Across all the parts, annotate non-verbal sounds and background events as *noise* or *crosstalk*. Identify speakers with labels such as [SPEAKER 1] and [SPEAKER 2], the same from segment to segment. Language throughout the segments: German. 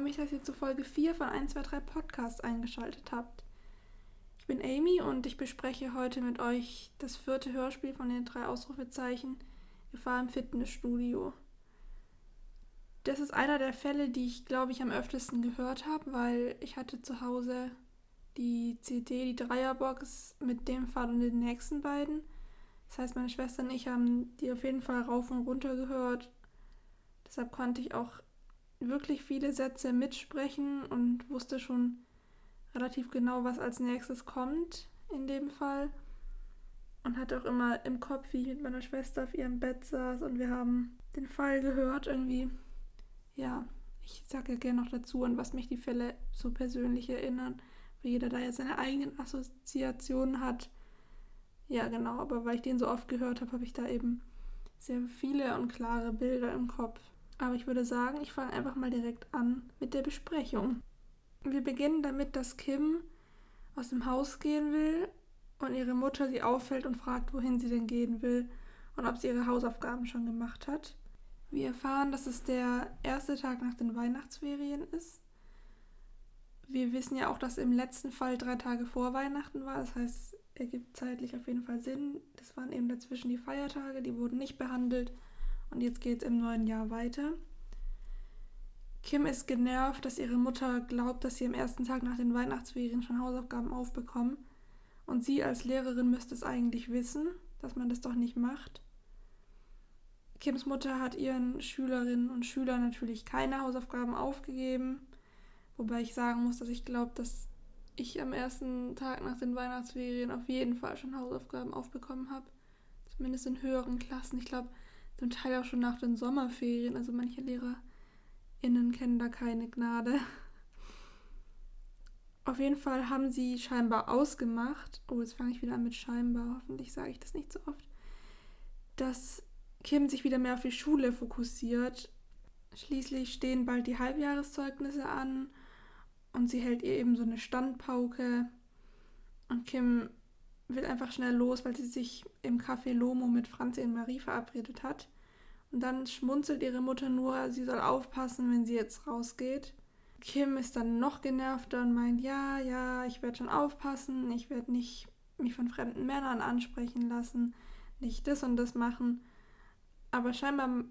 [SPEAKER 1] freue mich, dass ihr zu Folge 4 von 123 Podcast eingeschaltet habt. Ich bin Amy und ich bespreche heute mit euch das vierte Hörspiel von den drei Ausrufezeichen Gefahr im Fitnessstudio. Das ist einer der Fälle, die ich, glaube ich, am öftesten gehört habe, weil ich hatte zu Hause die CD, die Dreierbox mit dem Fall und den nächsten beiden. Das heißt, meine Schwester und ich haben die auf jeden Fall rauf und runter gehört. Deshalb konnte ich auch wirklich viele Sätze mitsprechen und wusste schon relativ genau, was als nächstes kommt in dem Fall. Und hatte auch immer im Kopf, wie ich mit meiner Schwester auf ihrem Bett saß und wir haben den Fall gehört irgendwie. Ja, ich sage ja gerne noch dazu, an was mich die Fälle so persönlich erinnern, weil jeder da ja seine eigenen Assoziationen hat. Ja, genau, aber weil ich den so oft gehört habe, habe ich da eben sehr viele und klare Bilder im Kopf. Aber ich würde sagen, ich fange einfach mal direkt an mit der Besprechung. Wir beginnen damit, dass Kim aus dem Haus gehen will und ihre Mutter sie auffällt und fragt, wohin sie denn gehen will und ob sie ihre Hausaufgaben schon gemacht hat. Wir erfahren, dass es der erste Tag nach den Weihnachtsferien ist. Wir wissen ja auch, dass im letzten Fall drei Tage vor Weihnachten war. Das heißt, ergibt zeitlich auf jeden Fall Sinn. Das waren eben dazwischen die Feiertage, die wurden nicht behandelt. Und jetzt geht es im neuen Jahr weiter. Kim ist genervt, dass ihre Mutter glaubt, dass sie am ersten Tag nach den Weihnachtsferien schon Hausaufgaben aufbekommen. Und sie als Lehrerin müsste es eigentlich wissen, dass man das doch nicht macht. Kims Mutter hat ihren Schülerinnen und Schülern natürlich keine Hausaufgaben aufgegeben. Wobei ich sagen muss, dass ich glaube, dass ich am ersten Tag nach den Weihnachtsferien auf jeden Fall schon Hausaufgaben aufbekommen habe. Zumindest in höheren Klassen. Ich glaube, zum Teil auch schon nach den Sommerferien. Also manche LehrerInnen kennen da keine Gnade. Auf jeden Fall haben sie scheinbar ausgemacht, oh, jetzt fange ich wieder an mit scheinbar, hoffentlich sage ich das nicht so oft, dass Kim sich wieder mehr auf die Schule fokussiert. Schließlich stehen bald die Halbjahreszeugnisse an und sie hält ihr eben so eine Standpauke. Und Kim will einfach schnell los, weil sie sich im Café Lomo mit Franzi und Marie verabredet hat. Und dann schmunzelt ihre Mutter nur, sie soll aufpassen, wenn sie jetzt rausgeht. Kim ist dann noch genervter und meint, ja, ja, ich werde schon aufpassen, ich werde nicht mich von fremden Männern ansprechen lassen, nicht das und das machen. Aber scheinbar,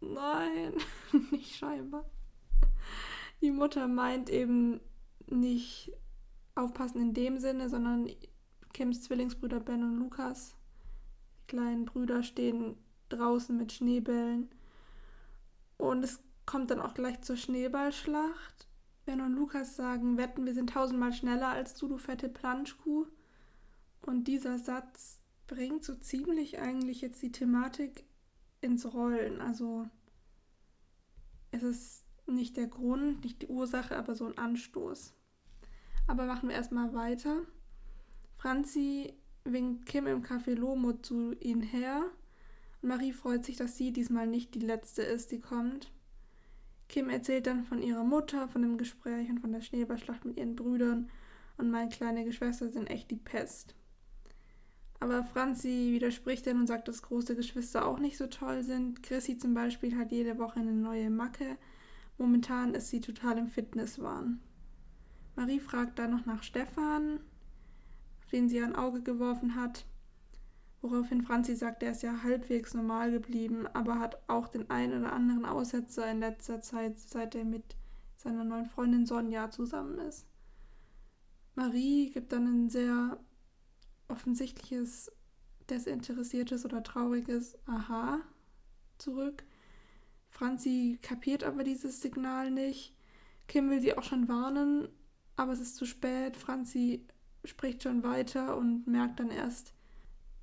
[SPEAKER 1] nein, *laughs* nicht scheinbar. Die Mutter meint eben nicht aufpassen in dem Sinne, sondern Kims Zwillingsbrüder Ben und Lukas, die kleinen Brüder, stehen draußen mit Schneebällen. Und es kommt dann auch gleich zur Schneeballschlacht. Ben und Lukas sagen, wetten, wir sind tausendmal schneller als du, du fette Planschkuh. Und dieser Satz bringt so ziemlich eigentlich jetzt die Thematik ins Rollen. Also es ist nicht der Grund, nicht die Ursache, aber so ein Anstoß. Aber machen wir erstmal weiter. Franzi winkt Kim im Café Lomo zu ihnen her. Und Marie freut sich, dass sie diesmal nicht die letzte ist, die kommt. Kim erzählt dann von ihrer Mutter, von dem Gespräch und von der Schneeballschlacht mit ihren Brüdern. Und meine kleine Geschwister sind echt die Pest. Aber Franzi widerspricht dann und sagt, dass große Geschwister auch nicht so toll sind. Chrissy zum Beispiel hat jede Woche eine neue Macke. Momentan ist sie total im Fitnesswahn. Marie fragt dann noch nach Stefan den sie ein Auge geworfen hat. Woraufhin Franzi sagt, er ist ja halbwegs normal geblieben, aber hat auch den einen oder anderen Aussetzer in letzter Zeit, seit er mit seiner neuen Freundin Sonja zusammen ist. Marie gibt dann ein sehr offensichtliches, desinteressiertes oder trauriges Aha zurück. Franzi kapiert aber dieses Signal nicht. Kim will sie auch schon warnen, aber es ist zu spät. Franzi spricht schon weiter und merkt dann erst,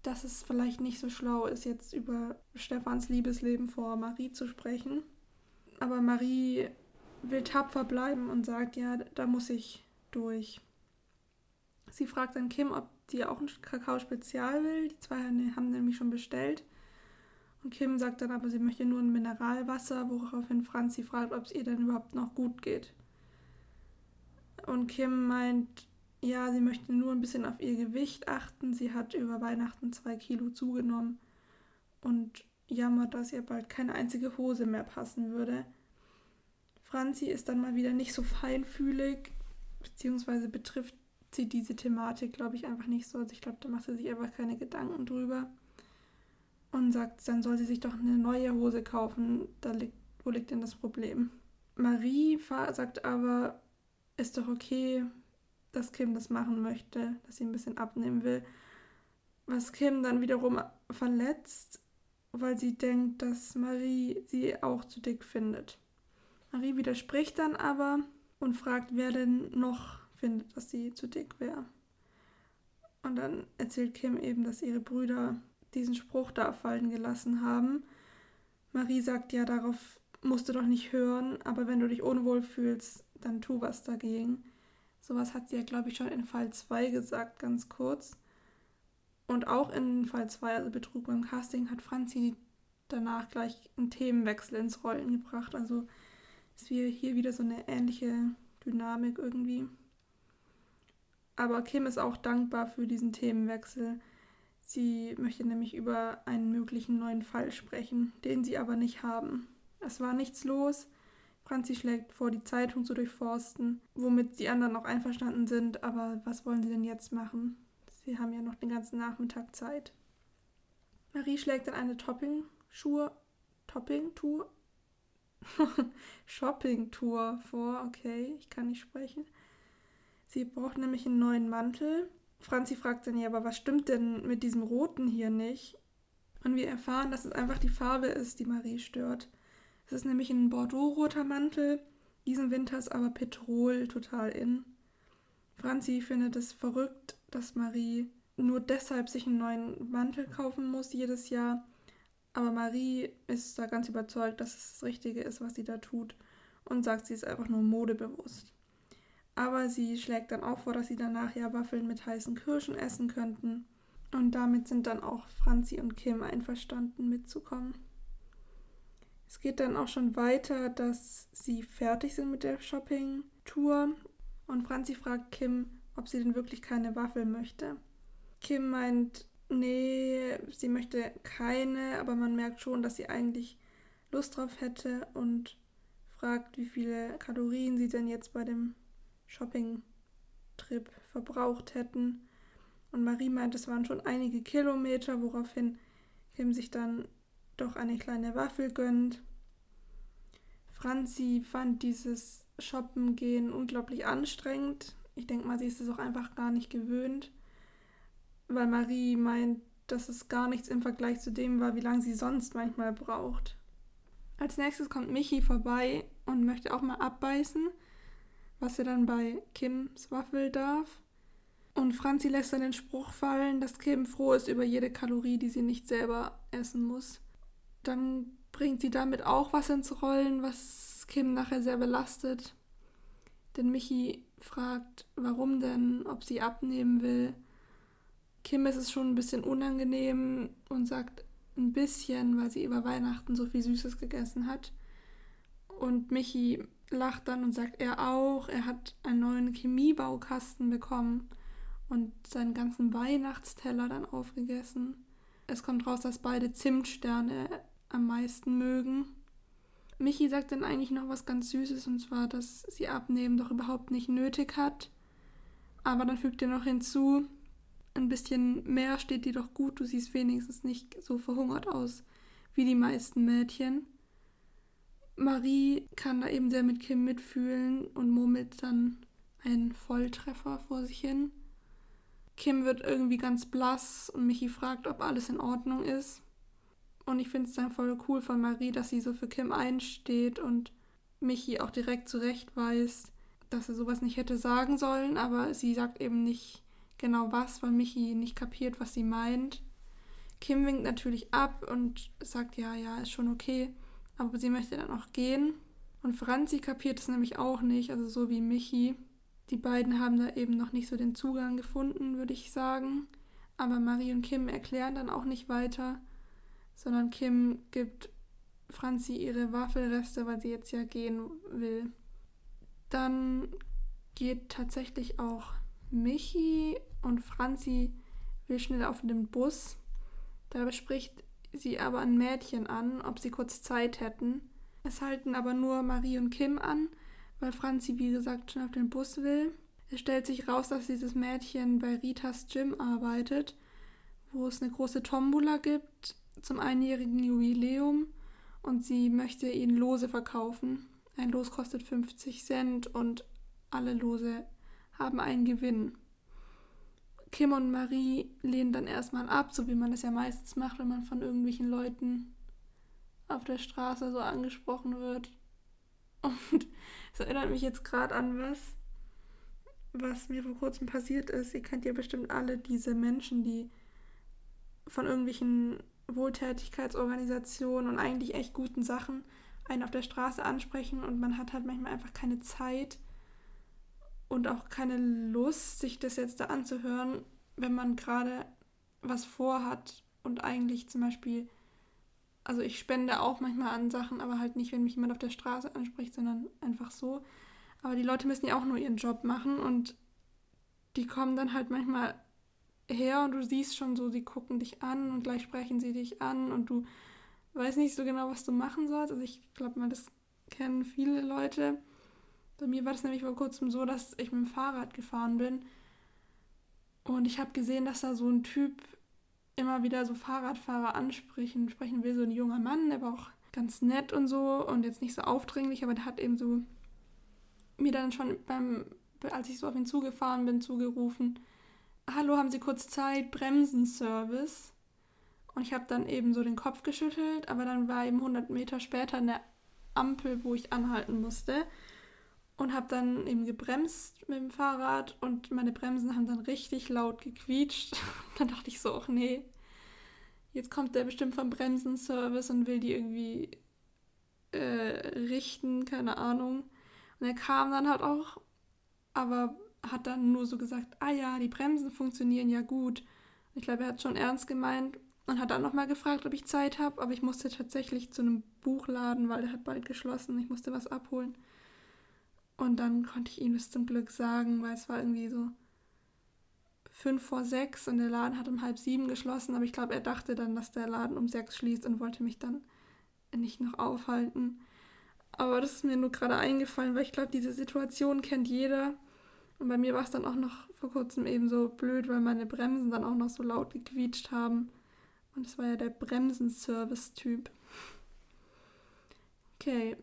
[SPEAKER 1] dass es vielleicht nicht so schlau ist, jetzt über Stefans Liebesleben vor Marie zu sprechen. Aber Marie will tapfer bleiben und sagt, ja, da muss ich durch. Sie fragt dann Kim, ob die auch ein Kakao-Spezial will. Die zwei haben nämlich schon bestellt. Und Kim sagt dann aber, sie möchte nur ein Mineralwasser, woraufhin Franz sie fragt, ob es ihr denn überhaupt noch gut geht. Und Kim meint, ja, sie möchte nur ein bisschen auf ihr Gewicht achten. Sie hat über Weihnachten zwei Kilo zugenommen und jammert, dass ihr bald keine einzige Hose mehr passen würde. Franzi ist dann mal wieder nicht so feinfühlig, beziehungsweise betrifft sie diese Thematik, glaube ich, einfach nicht so. Also ich glaube, da macht sie sich einfach keine Gedanken drüber. Und sagt, dann soll sie sich doch eine neue Hose kaufen. Da liegt, wo liegt denn das Problem? Marie sagt aber, ist doch okay, dass Kim das machen möchte, dass sie ein bisschen abnehmen will. Was Kim dann wiederum verletzt, weil sie denkt, dass Marie sie auch zu dick findet. Marie widerspricht dann aber und fragt, wer denn noch findet, dass sie zu dick wäre. Und dann erzählt Kim eben, dass ihre Brüder diesen Spruch da fallen gelassen haben. Marie sagt ja, darauf musst du doch nicht hören, aber wenn du dich unwohl fühlst, dann tu was dagegen. Sowas hat sie ja, glaube ich, schon in Fall 2 gesagt, ganz kurz. Und auch in Fall 2, also Betrug beim Casting, hat Franzi danach gleich einen Themenwechsel ins Rollen gebracht. Also ist hier wieder so eine ähnliche Dynamik irgendwie. Aber Kim ist auch dankbar für diesen Themenwechsel. Sie möchte nämlich über einen möglichen neuen Fall sprechen, den sie aber nicht haben. Es war nichts los. Franzi schlägt vor, die Zeitung zu durchforsten, womit die anderen auch einverstanden sind, aber was wollen sie denn jetzt machen? Sie haben ja noch den ganzen Nachmittag Zeit. Marie schlägt dann eine Topping-Schuhe, Topping-Tour, *laughs* Shopping-Tour vor. Okay, ich kann nicht sprechen. Sie braucht nämlich einen neuen Mantel. Franzi fragt dann ja, aber was stimmt denn mit diesem Roten hier nicht? Und wir erfahren, dass es einfach die Farbe ist, die Marie stört. Es ist nämlich ein Bordeaux-roter Mantel. Diesen Winter ist aber Petrol total in. Franzi findet es verrückt, dass Marie nur deshalb sich einen neuen Mantel kaufen muss jedes Jahr. Aber Marie ist da ganz überzeugt, dass es das Richtige ist, was sie da tut und sagt, sie ist einfach nur modebewusst. Aber sie schlägt dann auch vor, dass sie danach ja Waffeln mit heißen Kirschen essen könnten. Und damit sind dann auch Franzi und Kim einverstanden mitzukommen. Es geht dann auch schon weiter, dass sie fertig sind mit der Shopping-Tour und Franzi fragt Kim, ob sie denn wirklich keine Waffel möchte. Kim meint, nee, sie möchte keine, aber man merkt schon, dass sie eigentlich Lust drauf hätte und fragt, wie viele Kalorien sie denn jetzt bei dem Shopping-Trip verbraucht hätten. Und Marie meint, es waren schon einige Kilometer, woraufhin Kim sich dann doch eine kleine Waffel gönnt. Franzi fand dieses Shoppen gehen unglaublich anstrengend. Ich denke mal, sie ist es auch einfach gar nicht gewöhnt, weil Marie meint, dass es gar nichts im Vergleich zu dem war, wie lange sie sonst manchmal braucht. Als nächstes kommt Michi vorbei und möchte auch mal abbeißen was er dann bei Kims Waffel darf. Und Franzi lässt dann den Spruch fallen, dass Kim froh ist über jede Kalorie, die sie nicht selber essen muss. Dann bringt sie damit auch was ins Rollen, was Kim nachher sehr belastet. Denn Michi fragt, warum denn, ob sie abnehmen will. Kim ist es schon ein bisschen unangenehm und sagt ein bisschen, weil sie über Weihnachten so viel Süßes gegessen hat. Und Michi lacht dann und sagt er auch, er hat einen neuen Chemiebaukasten bekommen und seinen ganzen Weihnachtsteller dann aufgegessen. Es kommt raus, dass beide Zimtsterne am meisten mögen. Michi sagt dann eigentlich noch was ganz Süßes und zwar, dass sie abnehmen doch überhaupt nicht nötig hat. Aber dann fügt er noch hinzu, ein bisschen mehr steht dir doch gut, du siehst wenigstens nicht so verhungert aus wie die meisten Mädchen. Marie kann da eben sehr mit Kim mitfühlen und murmelt dann einen Volltreffer vor sich hin. Kim wird irgendwie ganz blass und Michi fragt, ob alles in Ordnung ist. Und ich finde es dann voll cool von Marie, dass sie so für Kim einsteht und Michi auch direkt zurechtweist, dass er sowas nicht hätte sagen sollen, aber sie sagt eben nicht genau was, weil Michi nicht kapiert, was sie meint. Kim winkt natürlich ab und sagt, ja, ja, ist schon okay aber sie möchte dann auch gehen. Und Franzi kapiert es nämlich auch nicht, also so wie Michi. Die beiden haben da eben noch nicht so den Zugang gefunden, würde ich sagen. Aber Marie und Kim erklären dann auch nicht weiter, sondern Kim gibt Franzi ihre Waffelreste, weil sie jetzt ja gehen will. Dann geht tatsächlich auch Michi und Franzi will schnell auf den Bus. Da bespricht sie aber ein Mädchen an, ob sie kurz Zeit hätten. Es halten aber nur Marie und Kim an, weil Franzi, wie gesagt, schon auf den Bus will. Es stellt sich raus, dass dieses Mädchen bei Ritas Gym arbeitet, wo es eine große Tombola gibt zum einjährigen Jubiläum und sie möchte ihnen Lose verkaufen. Ein Los kostet 50 Cent und alle Lose haben einen Gewinn. Kim und Marie lehnen dann erstmal ab, so wie man es ja meistens macht, wenn man von irgendwelchen Leuten auf der Straße so angesprochen wird. Und es erinnert mich jetzt gerade an was, was mir vor kurzem passiert ist. Ihr kennt ja bestimmt alle diese Menschen, die von irgendwelchen Wohltätigkeitsorganisationen und eigentlich echt guten Sachen einen auf der Straße ansprechen und man hat halt manchmal einfach keine Zeit und auch keine Lust, sich das jetzt da anzuhören, wenn man gerade was vorhat und eigentlich zum Beispiel, also ich spende auch manchmal an Sachen, aber halt nicht, wenn mich jemand auf der Straße anspricht, sondern einfach so. Aber die Leute müssen ja auch nur ihren Job machen und die kommen dann halt manchmal her und du siehst schon so, sie gucken dich an und gleich sprechen sie dich an und du weißt nicht so genau, was du machen sollst. Also ich glaube mal, das kennen viele Leute. Bei mir war das nämlich vor kurzem so, dass ich mit dem Fahrrad gefahren bin und ich habe gesehen, dass da so ein Typ immer wieder so Fahrradfahrer ansprechen sprechen will, so ein junger Mann, der war auch ganz nett und so und jetzt nicht so aufdringlich, aber der hat eben so mir dann schon beim, als ich so auf ihn zugefahren bin, zugerufen, hallo, haben Sie kurz Zeit, Bremsenservice? Und ich habe dann eben so den Kopf geschüttelt, aber dann war eben 100 Meter später eine Ampel, wo ich anhalten musste und habe dann eben gebremst mit dem Fahrrad und meine Bremsen haben dann richtig laut gequietscht. *laughs* dann dachte ich so, ach nee, jetzt kommt der bestimmt vom Bremsenservice und will die irgendwie äh, richten, keine Ahnung. Und er kam dann halt auch, aber hat dann nur so gesagt, ah ja, die Bremsen funktionieren ja gut. Ich glaube, er hat schon ernst gemeint und hat dann nochmal gefragt, ob ich Zeit habe, aber ich musste tatsächlich zu einem Buchladen, weil der hat bald geschlossen. Ich musste was abholen. Und dann konnte ich ihm das zum Glück sagen, weil es war irgendwie so fünf vor sechs und der Laden hat um halb sieben geschlossen, aber ich glaube, er dachte dann, dass der Laden um sechs schließt und wollte mich dann nicht noch aufhalten. Aber das ist mir nur gerade eingefallen, weil ich glaube, diese Situation kennt jeder. Und bei mir war es dann auch noch vor kurzem eben so blöd, weil meine Bremsen dann auch noch so laut gequietscht haben. Und es war ja der Bremsenservice-Typ. Okay,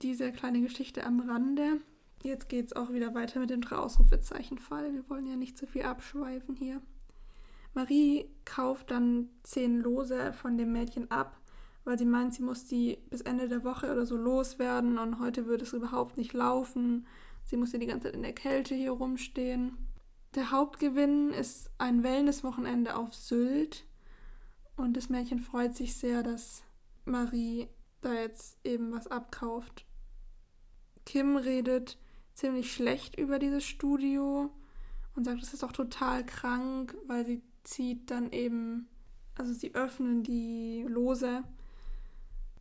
[SPEAKER 1] diese kleine Geschichte am Rande. Jetzt geht es auch wieder weiter mit dem drei Ausrufezeichen-Fall. Wir wollen ja nicht zu viel abschweifen hier. Marie kauft dann zehn Lose von dem Mädchen ab, weil sie meint, sie muss die bis Ende der Woche oder so loswerden und heute würde es überhaupt nicht laufen. Sie muss ja die ganze Zeit in der Kälte hier rumstehen. Der Hauptgewinn ist ein Wellnesswochenende auf Sylt und das Mädchen freut sich sehr, dass Marie da jetzt eben was abkauft. Kim redet ziemlich schlecht über dieses Studio und sagt, es ist doch total krank, weil sie zieht dann eben, also sie öffnen die Lose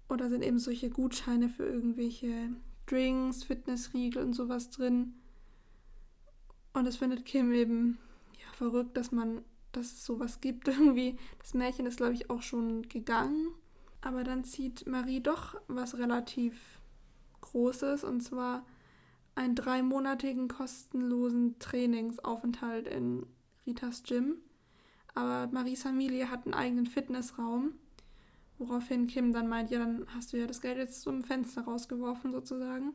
[SPEAKER 1] oder sind eben solche Gutscheine für irgendwelche Drinks, Fitnessriegel und sowas drin. Und das findet Kim eben ja, verrückt, dass man, dass es sowas gibt *laughs* irgendwie. Das Märchen ist, glaube ich, auch schon gegangen. Aber dann zieht Marie doch was relativ Großes und zwar einen dreimonatigen kostenlosen Trainingsaufenthalt in Ritas Gym. Aber Maries Familie hat einen eigenen Fitnessraum, woraufhin Kim dann meint, ja, dann hast du ja das Geld jetzt zum Fenster rausgeworfen sozusagen.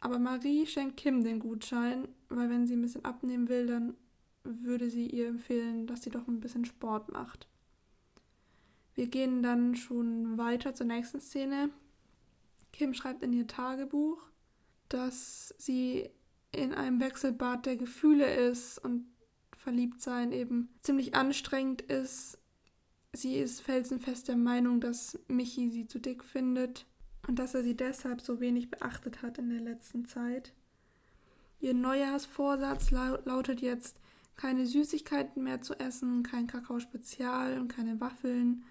[SPEAKER 1] Aber Marie schenkt Kim den Gutschein, weil wenn sie ein bisschen abnehmen will, dann würde sie ihr empfehlen, dass sie doch ein bisschen Sport macht. Wir gehen dann schon weiter zur nächsten Szene. Kim schreibt in ihr Tagebuch, dass sie in einem Wechselbad der Gefühle ist und verliebt sein eben ziemlich anstrengend ist. Sie ist felsenfest der Meinung, dass Michi sie zu dick findet und dass er sie deshalb so wenig beachtet hat in der letzten Zeit. Ihr Neujahrsvorsatz lautet jetzt, keine Süßigkeiten mehr zu essen, kein Kakao Spezial und keine Waffeln,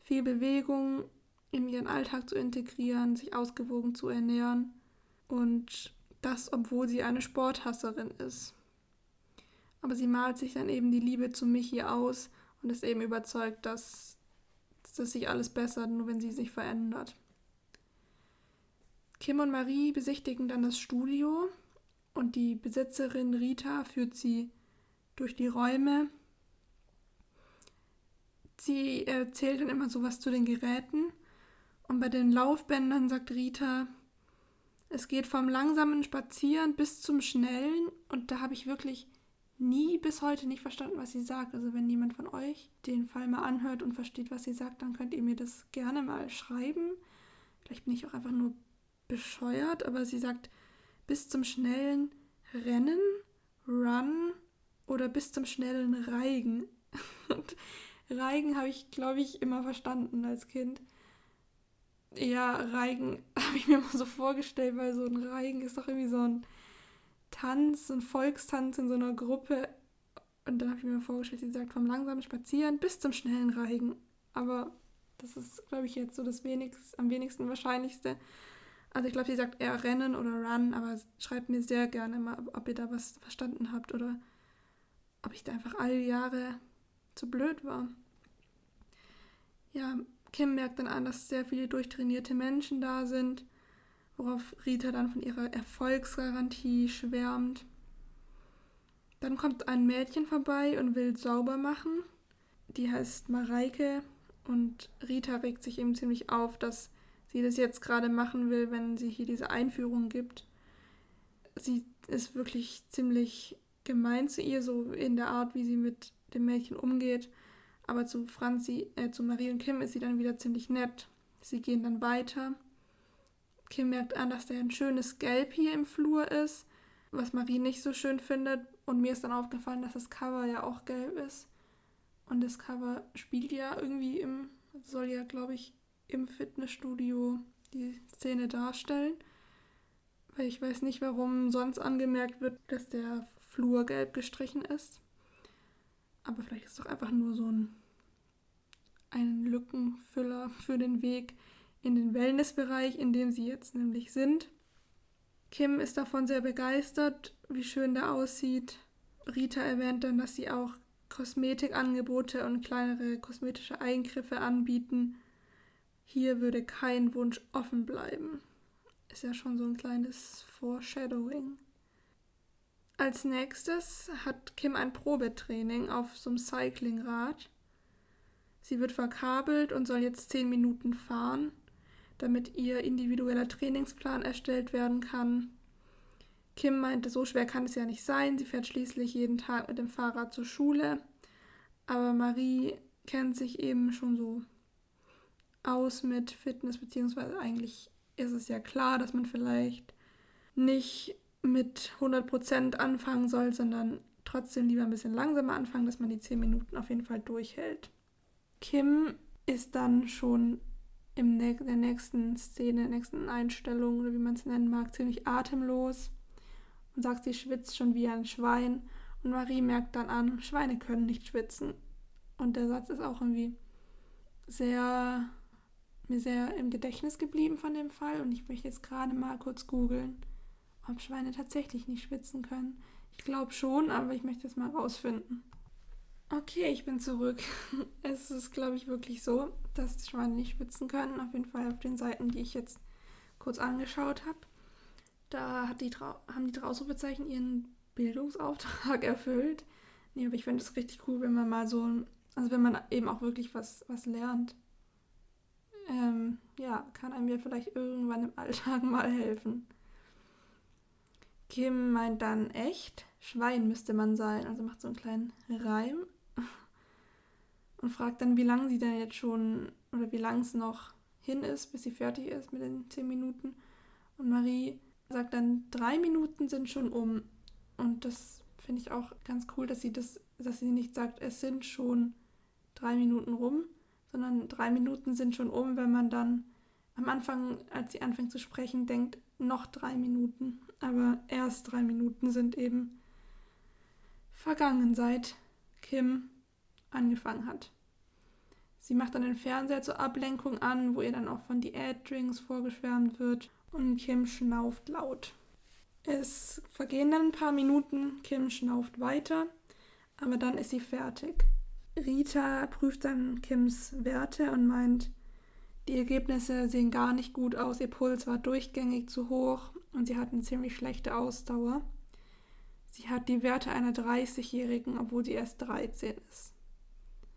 [SPEAKER 1] viel Bewegung in ihren Alltag zu integrieren, sich ausgewogen zu ernähren und das, obwohl sie eine Sporthasserin ist. Aber sie malt sich dann eben die Liebe zu Michi aus und ist eben überzeugt, dass, dass sich alles bessert, nur wenn sie sich verändert. Kim und Marie besichtigen dann das Studio und die Besitzerin Rita führt sie durch die Räume. Sie erzählt dann immer sowas zu den Geräten und bei den Laufbändern sagt Rita, es geht vom langsamen Spazieren bis zum schnellen und da habe ich wirklich nie bis heute nicht verstanden, was sie sagt. Also wenn jemand von euch den Fall mal anhört und versteht, was sie sagt, dann könnt ihr mir das gerne mal schreiben. Vielleicht bin ich auch einfach nur bescheuert, aber sie sagt bis zum schnellen Rennen, Run oder bis zum schnellen Reigen. *laughs* Und Reigen habe ich, glaube ich, immer verstanden als Kind. Ja, Reigen *laughs* habe ich mir immer so vorgestellt, weil so ein Reigen ist doch irgendwie so ein Tanz, ein Volkstanz in so einer Gruppe. Und dann habe ich mir vorgestellt, sie sagt vom langsamen Spazieren bis zum schnellen Reigen. Aber das ist, glaube ich, jetzt so das wenigst, am wenigsten Wahrscheinlichste. Also ich glaube, sie sagt eher Rennen oder Run, aber schreibt mir sehr gerne mal, ob ihr da was verstanden habt oder ob ich da einfach alle Jahre zu blöd war. Ja, Kim merkt dann an, dass sehr viele durchtrainierte Menschen da sind worauf Rita dann von ihrer Erfolgsgarantie schwärmt. Dann kommt ein Mädchen vorbei und will sauber machen. Die heißt Mareike und Rita regt sich eben ziemlich auf, dass sie das jetzt gerade machen will, wenn sie hier diese Einführung gibt. Sie ist wirklich ziemlich gemein zu ihr, so in der Art, wie sie mit dem Mädchen umgeht. Aber zu Franzi, äh, zu Marie und Kim ist sie dann wieder ziemlich nett. Sie gehen dann weiter Kim merkt an, dass da ein schönes Gelb hier im Flur ist, was Marie nicht so schön findet. Und mir ist dann aufgefallen, dass das Cover ja auch gelb ist. Und das Cover spielt ja irgendwie im, soll ja, glaube ich, im Fitnessstudio die Szene darstellen. Weil ich weiß nicht, warum sonst angemerkt wird, dass der Flur gelb gestrichen ist. Aber vielleicht ist es doch einfach nur so ein, ein Lückenfüller für den Weg in den Wellnessbereich, in dem sie jetzt nämlich sind. Kim ist davon sehr begeistert, wie schön der aussieht. Rita erwähnt dann, dass sie auch Kosmetikangebote und kleinere kosmetische Eingriffe anbieten. Hier würde kein Wunsch offen bleiben. Ist ja schon so ein kleines Foreshadowing. Als nächstes hat Kim ein Probetraining auf so einem Cyclingrad. Sie wird verkabelt und soll jetzt zehn Minuten fahren damit ihr individueller Trainingsplan erstellt werden kann. Kim meinte, so schwer kann es ja nicht sein. Sie fährt schließlich jeden Tag mit dem Fahrrad zur Schule. Aber Marie kennt sich eben schon so aus mit Fitness, beziehungsweise eigentlich ist es ja klar, dass man vielleicht nicht mit 100% anfangen soll, sondern trotzdem lieber ein bisschen langsamer anfangen, dass man die 10 Minuten auf jeden Fall durchhält. Kim ist dann schon in der nächsten Szene, nächsten Einstellung oder wie man es nennen mag, ziemlich atemlos und sagt, sie schwitzt schon wie ein Schwein. Und Marie merkt dann an, Schweine können nicht schwitzen. Und der Satz ist auch irgendwie sehr, mir sehr im Gedächtnis geblieben von dem Fall. Und ich möchte jetzt gerade mal kurz googeln, ob Schweine tatsächlich nicht schwitzen können. Ich glaube schon, aber ich möchte es mal rausfinden. Okay, ich bin zurück. *laughs* Es ist, glaube ich, wirklich so, dass die Schweine nicht schwitzen können. Auf jeden Fall auf den Seiten, die ich jetzt kurz angeschaut habe. Da die haben die Drausrufezeichen ihren Bildungsauftrag *laughs* erfüllt. Nee, aber ich finde es richtig cool, wenn man mal so, also wenn man eben auch wirklich was, was lernt. Ähm, ja, kann einem ja vielleicht irgendwann im *laughs* Alltag mal helfen. Kim meint dann echt, Schwein müsste man sein, also macht so einen kleinen Reim und fragt dann, wie lange sie denn jetzt schon oder wie lang es noch hin ist, bis sie fertig ist mit den zehn Minuten. Und Marie sagt dann, drei Minuten sind schon um. Und das finde ich auch ganz cool, dass sie das, dass sie nicht sagt, es sind schon drei Minuten rum, sondern drei Minuten sind schon um, wenn man dann am Anfang, als sie anfängt zu sprechen, denkt, noch drei Minuten. Aber erst drei Minuten sind eben vergangen, seit Kim angefangen hat. Sie macht dann den Fernseher zur Ablenkung an, wo ihr dann auch von Diätdrinks vorgeschwärmt wird und Kim schnauft laut. Es vergehen dann ein paar Minuten, Kim schnauft weiter, aber dann ist sie fertig. Rita prüft dann Kims Werte und meint, Die Ergebnisse sehen gar nicht gut aus. Ihr Puls war durchgängig zu hoch und sie hat eine ziemlich schlechte Ausdauer. Sie hat die Werte einer 30-Jährigen, obwohl sie erst 13 ist.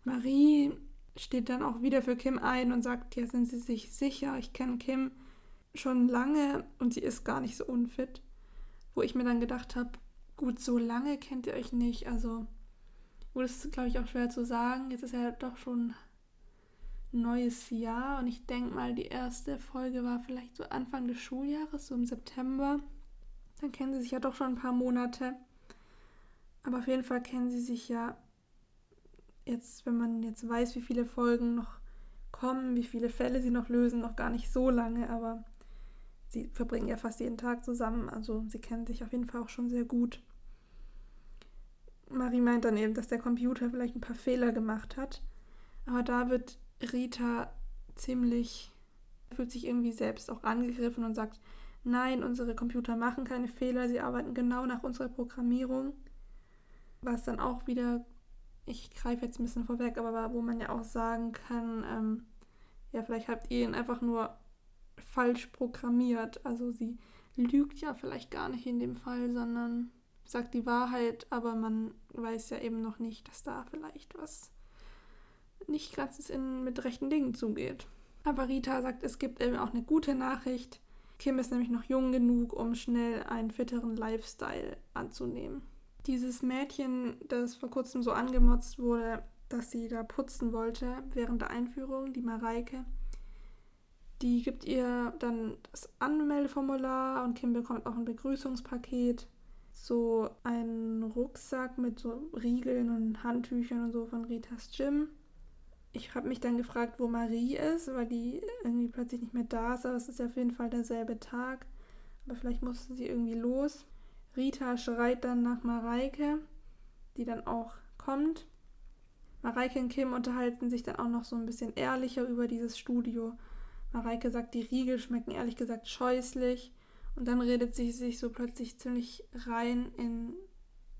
[SPEAKER 1] Marie steht dann auch wieder für Kim ein und sagt, ja, sind Sie sich sicher? Ich kenne Kim schon lange und sie ist gar nicht so unfit. Wo ich mir dann gedacht habe, gut, so lange kennt ihr euch nicht. Also, wo das ist, glaube ich, auch schwer zu sagen. Jetzt ist ja doch schon ein neues Jahr und ich denke mal, die erste Folge war vielleicht so Anfang des Schuljahres, so im September. Dann kennen sie sich ja doch schon ein paar Monate. Aber auf jeden Fall kennen sie sich ja jetzt, wenn man jetzt weiß, wie viele Folgen noch kommen, wie viele Fälle sie noch lösen, noch gar nicht so lange, aber sie verbringen ja fast jeden Tag zusammen, also sie kennen sich auf jeden Fall auch schon sehr gut. Marie meint dann eben, dass der Computer vielleicht ein paar Fehler gemacht hat, aber da wird Rita ziemlich, fühlt sich irgendwie selbst auch angegriffen und sagt, nein, unsere Computer machen keine Fehler, sie arbeiten genau nach unserer Programmierung, was dann auch wieder ich greife jetzt ein bisschen vorweg, aber wo man ja auch sagen kann, ähm, ja, vielleicht habt ihr ihn einfach nur falsch programmiert. Also sie lügt ja vielleicht gar nicht in dem Fall, sondern sagt die Wahrheit, aber man weiß ja eben noch nicht, dass da vielleicht was nicht ganz in, mit rechten Dingen zugeht. Aber Rita sagt, es gibt eben auch eine gute Nachricht. Kim ist nämlich noch jung genug, um schnell einen fitteren Lifestyle anzunehmen dieses Mädchen, das vor kurzem so angemotzt wurde, dass sie da putzen wollte während der Einführung, die Mareike, die gibt ihr dann das Anmeldeformular und Kim bekommt auch ein Begrüßungspaket, so einen Rucksack mit so Riegeln und Handtüchern und so von Ritas Gym. Ich habe mich dann gefragt, wo Marie ist, weil die irgendwie plötzlich nicht mehr da ist, aber es ist ja auf jeden Fall derselbe Tag. Aber vielleicht musste sie irgendwie los. Rita schreit dann nach Mareike, die dann auch kommt. Mareike und Kim unterhalten sich dann auch noch so ein bisschen ehrlicher über dieses Studio. Mareike sagt, die Riegel schmecken ehrlich gesagt scheußlich. Und dann redet sie sich so plötzlich ziemlich rein in,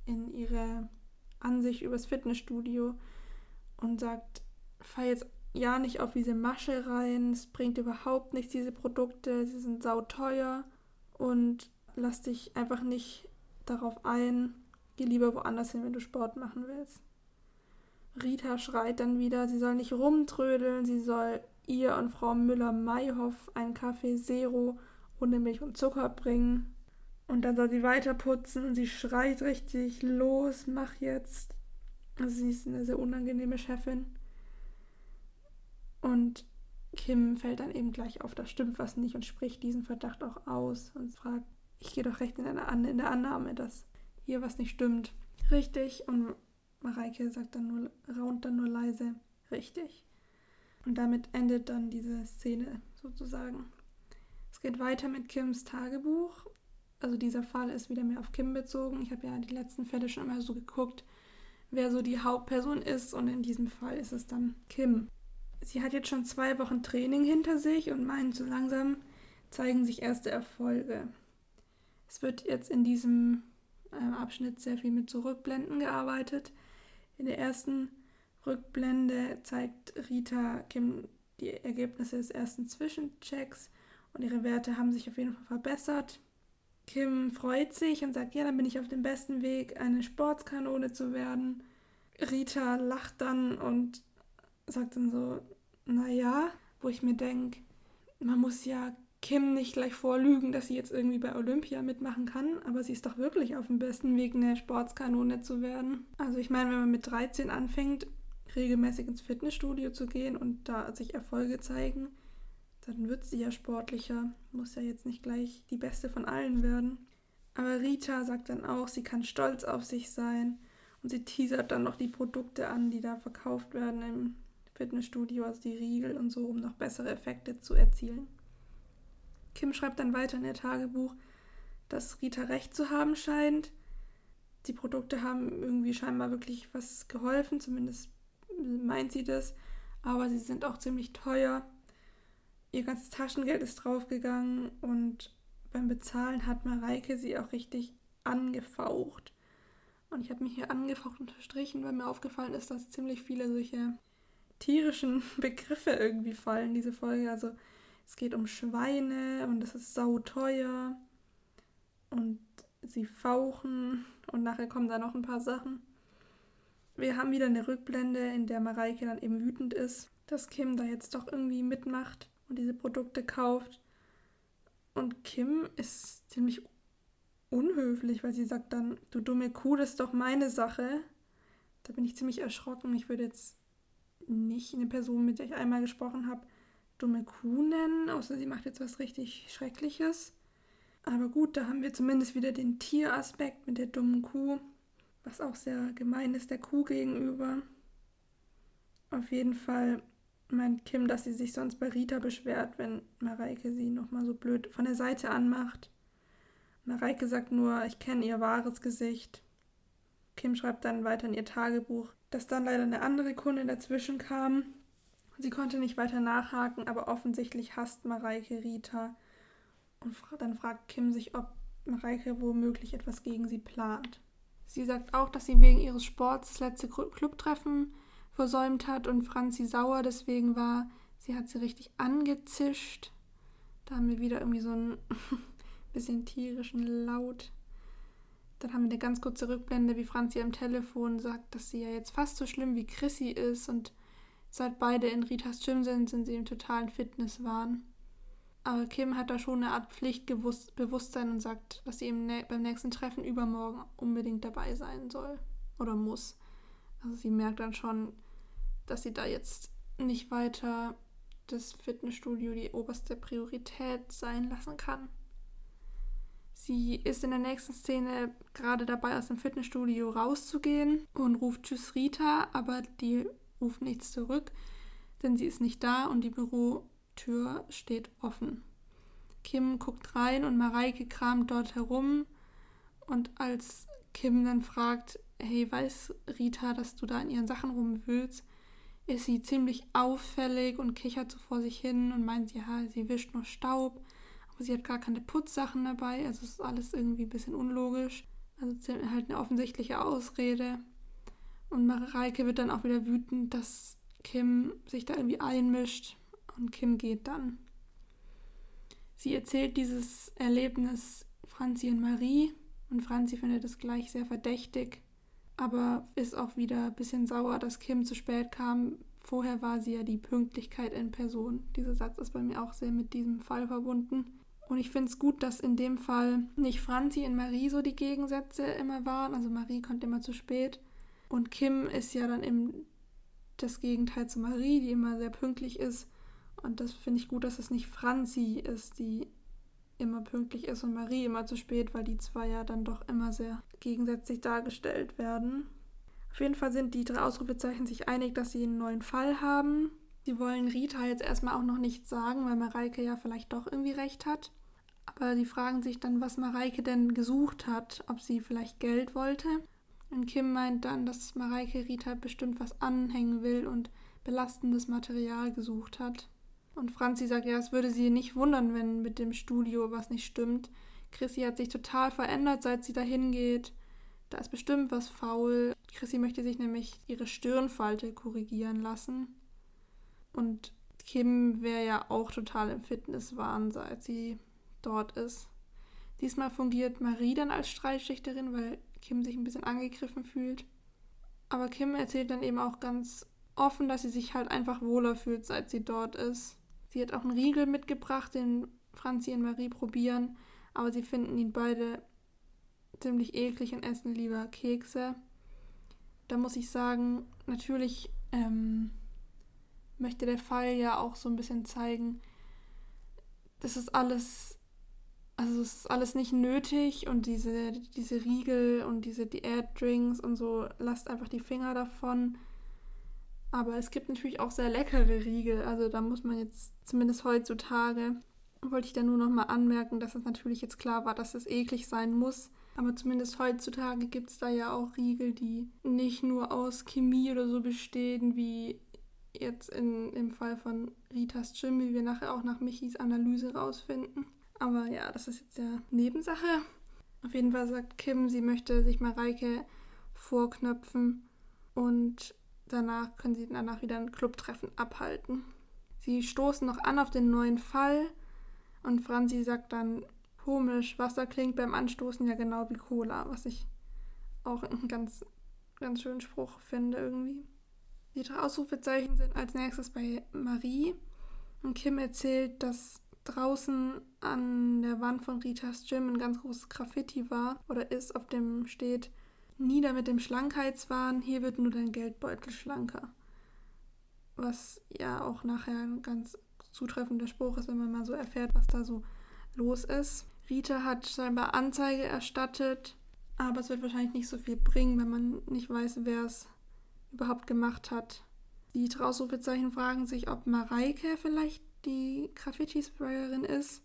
[SPEAKER 1] in ihre Ansicht übers Fitnessstudio und sagt, fall jetzt ja nicht auf diese Masche rein, es bringt überhaupt nichts, diese Produkte, sie sind sauteuer und lass dich einfach nicht darauf ein. Geh lieber woanders hin, wenn du Sport machen willst. Rita schreit dann wieder, sie soll nicht rumtrödeln, sie soll ihr und Frau Müller-Mayhoff einen Kaffee Zero ohne Milch und Zucker bringen. Und dann soll sie weiter putzen und sie schreit richtig, los, mach jetzt. Also sie ist eine sehr unangenehme Chefin. Und Kim fällt dann eben gleich auf, da stimmt was nicht und spricht diesen Verdacht auch aus und fragt, ich gehe doch recht in der, in der Annahme, dass hier was nicht stimmt. Richtig. Und Mareike sagt dann nur, raunt dann nur leise, richtig. Und damit endet dann diese Szene sozusagen. Es geht weiter mit Kims Tagebuch. Also dieser Fall ist wieder mehr auf Kim bezogen. Ich habe ja die letzten Fälle schon immer so geguckt, wer so die Hauptperson ist. Und in diesem Fall ist es dann Kim. Sie hat jetzt schon zwei Wochen Training hinter sich und meint, so langsam zeigen sich erste Erfolge. Es wird jetzt in diesem äh, Abschnitt sehr viel mit Zurückblenden gearbeitet. In der ersten Rückblende zeigt Rita Kim die Ergebnisse des ersten Zwischenchecks und ihre Werte haben sich auf jeden Fall verbessert. Kim freut sich und sagt, ja, dann bin ich auf dem besten Weg, eine Sportskanone zu werden. Rita lacht dann und sagt dann so, naja, wo ich mir denke, man muss ja Kim nicht gleich vorlügen, dass sie jetzt irgendwie bei Olympia mitmachen kann, aber sie ist doch wirklich auf dem besten Weg, eine Sportskanone zu werden. Also ich meine, wenn man mit 13 anfängt, regelmäßig ins Fitnessstudio zu gehen und da sich Erfolge zeigen, dann wird sie ja sportlicher, muss ja jetzt nicht gleich die beste von allen werden. Aber Rita sagt dann auch, sie kann stolz auf sich sein und sie teasert dann noch die Produkte an, die da verkauft werden im Fitnessstudio, also die Riegel und so, um noch bessere Effekte zu erzielen. Kim schreibt dann weiter in ihr Tagebuch, dass Rita recht zu haben scheint. Die Produkte haben irgendwie scheinbar wirklich was geholfen, zumindest meint sie das, aber sie sind auch ziemlich teuer. Ihr ganzes Taschengeld ist draufgegangen und beim Bezahlen hat Mareike sie auch richtig angefaucht. Und ich habe mich hier angefaucht unterstrichen, weil mir aufgefallen ist, dass ziemlich viele solche tierischen *laughs* Begriffe irgendwie fallen, diese Folge. Also es geht um Schweine und es ist sauteuer und sie fauchen und nachher kommen da noch ein paar Sachen. Wir haben wieder eine Rückblende, in der Mareike dann eben wütend ist, dass Kim da jetzt doch irgendwie mitmacht und diese Produkte kauft. Und Kim ist ziemlich unhöflich, weil sie sagt dann, du dumme Kuh, das ist doch meine Sache. Da bin ich ziemlich erschrocken. Ich würde jetzt nicht eine Person, mit der ich einmal gesprochen habe, dumme Kuh nennen, außer sie macht jetzt was richtig Schreckliches. Aber gut, da haben wir zumindest wieder den Tieraspekt mit der dummen Kuh, was auch sehr gemein ist der Kuh gegenüber. Auf jeden Fall meint Kim, dass sie sich sonst bei Rita beschwert, wenn Mareike sie nochmal so blöd von der Seite anmacht. Mareike sagt nur, ich kenne ihr wahres Gesicht. Kim schreibt dann weiter in ihr Tagebuch, dass dann leider eine andere Kundin dazwischen kam. Sie konnte nicht weiter nachhaken, aber offensichtlich hasst Mareike Rita. Und dann fragt Kim sich, ob Mareike womöglich etwas gegen sie plant. Sie sagt auch, dass sie wegen ihres Sports das letzte Clubtreffen versäumt hat und Franzi sauer deswegen war. Sie hat sie richtig angezischt. Da haben wir wieder irgendwie so einen *laughs* bisschen tierischen Laut. Dann haben wir eine ganz kurze Rückblende, wie Franzi am Telefon sagt, dass sie ja jetzt fast so schlimm wie Chrissy ist und seit beide in Ritas Gym sind, sind sie im totalen Fitnesswahn. Aber Kim hat da schon eine Art Pflichtbewusstsein und sagt, dass sie beim nächsten Treffen übermorgen unbedingt dabei sein soll oder muss. Also sie merkt dann schon, dass sie da jetzt nicht weiter das Fitnessstudio die oberste Priorität sein lassen kann. Sie ist in der nächsten Szene gerade dabei, aus dem Fitnessstudio rauszugehen und ruft Tschüss Rita, aber die ruft nichts zurück, denn sie ist nicht da und die Bürotür steht offen. Kim guckt rein und Mareike kramt dort herum und als Kim dann fragt, hey, weiß Rita, dass du da in ihren Sachen rumwühlst, ist sie ziemlich auffällig und kichert so vor sich hin und meint, ja, sie wischt nur Staub sie hat gar keine Putzsachen dabei, also ist alles irgendwie ein bisschen unlogisch. Also halt eine offensichtliche Ausrede. Und Mareike wird dann auch wieder wütend, dass Kim sich da irgendwie einmischt und Kim geht dann. Sie erzählt dieses Erlebnis Franzi und Marie und Franzi findet es gleich sehr verdächtig, aber ist auch wieder ein bisschen sauer, dass Kim zu spät kam. Vorher war sie ja die Pünktlichkeit in Person. Dieser Satz ist bei mir auch sehr mit diesem Fall verbunden. Und ich finde es gut, dass in dem Fall nicht Franzi und Marie so die Gegensätze immer waren. Also Marie kommt immer zu spät. Und Kim ist ja dann eben das Gegenteil zu Marie, die immer sehr pünktlich ist. Und das finde ich gut, dass es nicht Franzi ist, die immer pünktlich ist und Marie immer zu spät, weil die zwei ja dann doch immer sehr gegensätzlich dargestellt werden. Auf jeden Fall sind die drei Ausrufezeichen sich einig, dass sie einen neuen Fall haben. Sie wollen Rita jetzt erstmal auch noch nichts sagen, weil Mareike ja vielleicht doch irgendwie recht hat. Aber die fragen sich dann, was Mareike denn gesucht hat, ob sie vielleicht Geld wollte. Und Kim meint dann, dass Mareike Rita bestimmt was anhängen will und belastendes Material gesucht hat. Und Franzi sagt, ja, es würde sie nicht wundern, wenn mit dem Studio was nicht stimmt. Chrissy hat sich total verändert, seit sie dahin geht. Da ist bestimmt was faul. Chrissy möchte sich nämlich ihre Stirnfalte korrigieren lassen. Und Kim wäre ja auch total im Fitnesswahn, seit sie dort ist. Diesmal fungiert Marie dann als Streitschlichterin, weil Kim sich ein bisschen angegriffen fühlt. Aber Kim erzählt dann eben auch ganz offen, dass sie sich halt einfach wohler fühlt, seit sie dort ist. Sie hat auch einen Riegel mitgebracht, den Franzi und Marie probieren, aber sie finden ihn beide ziemlich eklig und essen lieber Kekse. Da muss ich sagen, natürlich ähm, möchte der Fall ja auch so ein bisschen zeigen, das ist alles also es ist alles nicht nötig und diese, diese Riegel und diese Diät-Drinks und so, lasst einfach die Finger davon. Aber es gibt natürlich auch sehr leckere Riegel, also da muss man jetzt zumindest heutzutage, wollte ich da nur nochmal anmerken, dass es natürlich jetzt klar war, dass es eklig sein muss. Aber zumindest heutzutage gibt es da ja auch Riegel, die nicht nur aus Chemie oder so bestehen, wie jetzt in, im Fall von Ritas Gym, wie wir nachher auch nach Michis Analyse rausfinden. Aber ja, das ist jetzt ja Nebensache. Auf jeden Fall sagt Kim, sie möchte sich Mareike vorknöpfen und danach können sie danach wieder ein Clubtreffen abhalten. Sie stoßen noch an auf den neuen Fall und Franzi sagt dann komisch, Wasser klingt beim Anstoßen ja genau wie Cola, was ich auch einen ganz, ganz schönen Spruch finde irgendwie. Die drei Ausrufezeichen sind als nächstes bei Marie und Kim erzählt, dass draußen an der Wand von Ritas Gym ein ganz großes Graffiti war oder ist, auf dem steht Nieder mit dem Schlankheitswahn, hier wird nur dein Geldbeutel schlanker. Was ja auch nachher ein ganz zutreffender Spruch ist, wenn man mal so erfährt, was da so los ist. Rita hat scheinbar Anzeige erstattet, aber es wird wahrscheinlich nicht so viel bringen, wenn man nicht weiß, wer es überhaupt gemacht hat. Die Ausrufezeichen fragen sich, ob Mareike vielleicht die Graffiti-Sprayerin ist.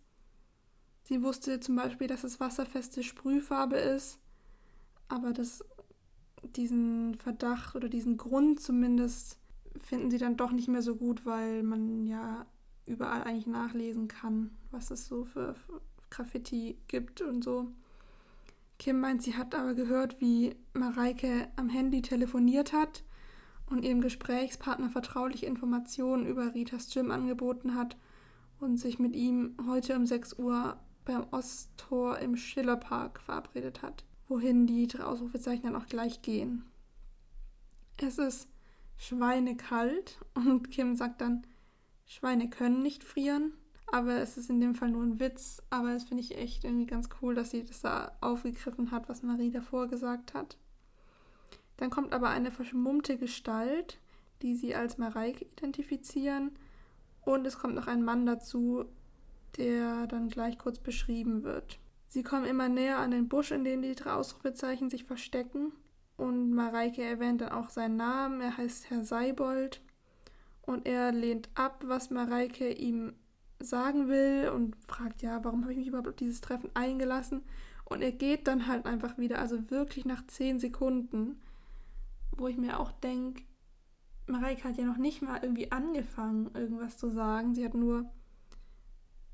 [SPEAKER 1] Sie wusste zum Beispiel, dass es wasserfeste Sprühfarbe ist aber das, diesen Verdacht oder diesen Grund zumindest finden sie dann doch nicht mehr so gut, weil man ja überall eigentlich nachlesen kann, was es so für Graffiti gibt und so. Kim meint, sie hat aber gehört, wie Mareike am Handy telefoniert hat und ihrem Gesprächspartner vertrauliche Informationen über Ritas Gym angeboten hat und sich mit ihm heute um 6 Uhr beim Osttor im Schillerpark verabredet hat wohin die drei Ausrufezeichen dann auch gleich gehen. Es ist schweinekalt *laughs* und Kim sagt dann, Schweine können nicht frieren, aber es ist in dem Fall nur ein Witz. Aber das finde ich echt irgendwie ganz cool, dass sie das da aufgegriffen hat, was Marie davor gesagt hat. Dann kommt aber eine verschmummte Gestalt, die sie als Mareike identifizieren. Und es kommt noch ein Mann dazu, der dann gleich kurz beschrieben wird. Sie kommen immer näher an den Busch, in dem die drei Ausrufezeichen sich verstecken. Und Mareike erwähnt dann auch seinen Namen. Er heißt Herr Seibold. Und er lehnt ab, was Mareike ihm sagen will und fragt, ja, warum habe ich mich überhaupt auf dieses Treffen eingelassen? Und er geht dann halt einfach wieder, also wirklich nach zehn Sekunden, wo ich mir auch denke, Mareike hat ja noch nicht mal irgendwie angefangen, irgendwas zu sagen. Sie hat nur,